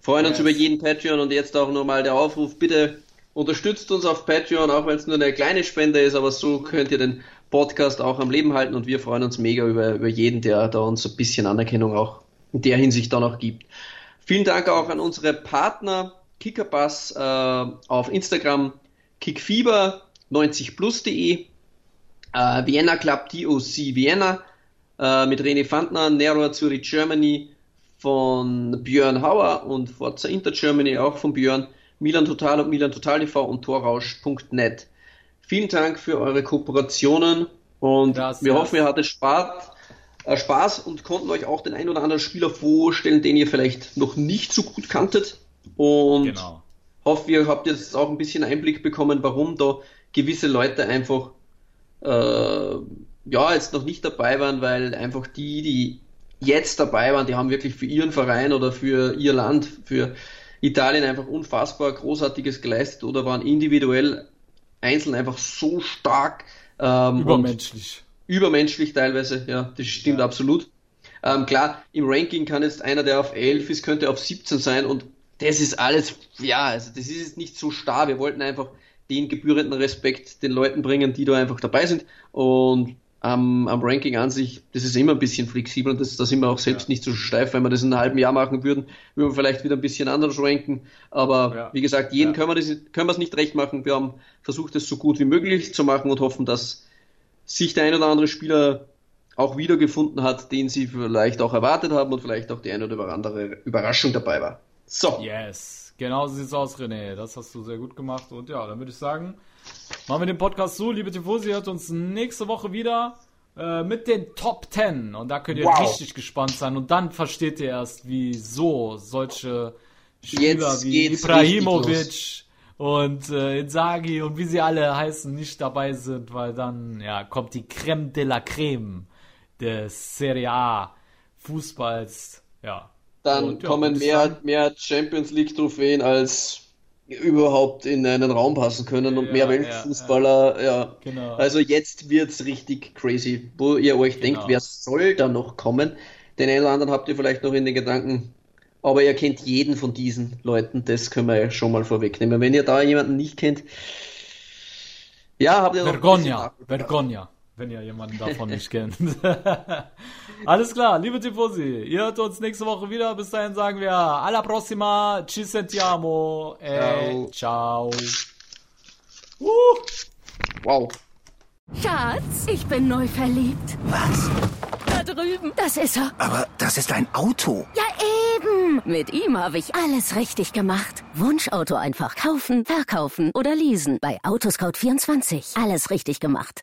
Freuen uns Yes. über jeden Patreon und jetzt auch nochmal der Aufruf, bitte unterstützt uns auf Patreon, auch wenn es nur eine kleine Spende ist, aber so könnt ihr den Podcast auch am Leben halten und wir freuen uns mega über, über jeden, der da uns ein bisschen Anerkennung auch in der Hinsicht dann auch gibt. Vielen Dank auch an unsere Partner Kickerpass äh, auf Instagram, kickfieber90plus.de, äh, Vienna Club DOC Vienna äh, mit René Fandner, Nero Zurich Germany von Björn Hauer und Forza Inter Germany auch von Björn, Milan Total und Milan Total TV und Torrausch.net. Vielen Dank für eure Kooperationen und Gracias. wir hoffen, ihr hattet Spaß, äh, Spaß und konnten euch auch den ein oder anderen Spieler vorstellen, den ihr vielleicht noch nicht so gut kanntet. Und Genau. Hoffe, ihr habt jetzt auch ein bisschen Einblick bekommen, warum da gewisse Leute einfach äh, ja jetzt noch nicht dabei waren, weil einfach die, die jetzt dabei waren, die haben wirklich für ihren Verein oder für ihr Land, für Italien einfach unfassbar Großartiges geleistet oder waren individuell einzeln einfach so stark ähm, Übermenschlich. übermenschlich teilweise, ja, das stimmt absolut. Ähm, klar, im Ranking kann jetzt einer, der auf 11 ist, könnte auf 17 sein und das ist alles, ja, also das ist jetzt nicht so starr. Wir wollten einfach den gebührenden Respekt den Leuten bringen, die da einfach dabei sind und am, am Ranking an sich, das ist immer ein bisschen flexibel und das, da sind wir auch selbst nicht so steif. Wenn wir das in einem halben Jahr machen würden, würden wir vielleicht wieder ein bisschen anders ranken. Aber Ja. wie gesagt, jeden Ja. können, wir das, können wir es nicht recht machen. Wir haben versucht, es so gut wie möglich zu machen und hoffen, dass sich der ein oder andere Spieler auch wiedergefunden hat, den sie vielleicht auch erwartet haben und vielleicht auch die eine oder andere Überraschung dabei war. So, Yes, genau so sieht's aus, René. Das hast du sehr gut gemacht. Und ja, dann würde ich sagen, machen wir den Podcast so. Liebe Tifosi, hört uns nächste Woche wieder äh, mit den Top 10. Und da könnt ihr Wow. richtig gespannt sein. Und dann versteht ihr erst, wieso solche Spieler Jetzt wie Ibrahimovic und äh, Inzaghi und wie sie alle heißen, nicht dabei sind, weil dann ja kommt die Creme de la Creme des Serie A Fußballs. Ja, dann Und ja, kommen mehr, mehr Champions League Trophäen als überhaupt in einen Raum passen können und Ja, mehr ja, Weltfußballer, ja. Genau. Also jetzt wird's richtig crazy, wo ihr euch denkt, Genau. wer soll da noch kommen? Den einen oder anderen habt ihr vielleicht noch in den Gedanken, aber ihr kennt jeden von diesen Leuten, das können wir ja schon mal vorwegnehmen. Wenn ihr da jemanden nicht kennt, ja, habt ihr noch Nachholbedarf. Vergogna, wenn ihr jemanden davon nicht kennt. Alles klar, liebe Tifosi, ihr hört uns nächste Woche wieder. Bis dahin sagen wir alla prossima, ci sentiamo, e ciao. Uh. Wow. Schatz, ich bin neu verliebt. Was? Da drüben. Das ist er. Aber das ist ein Auto. Ja, eben. eben. Mit ihm habe ich alles richtig gemacht. Wunschauto einfach kaufen, verkaufen oder leasen. Bei Autoscout24. Alles richtig gemacht.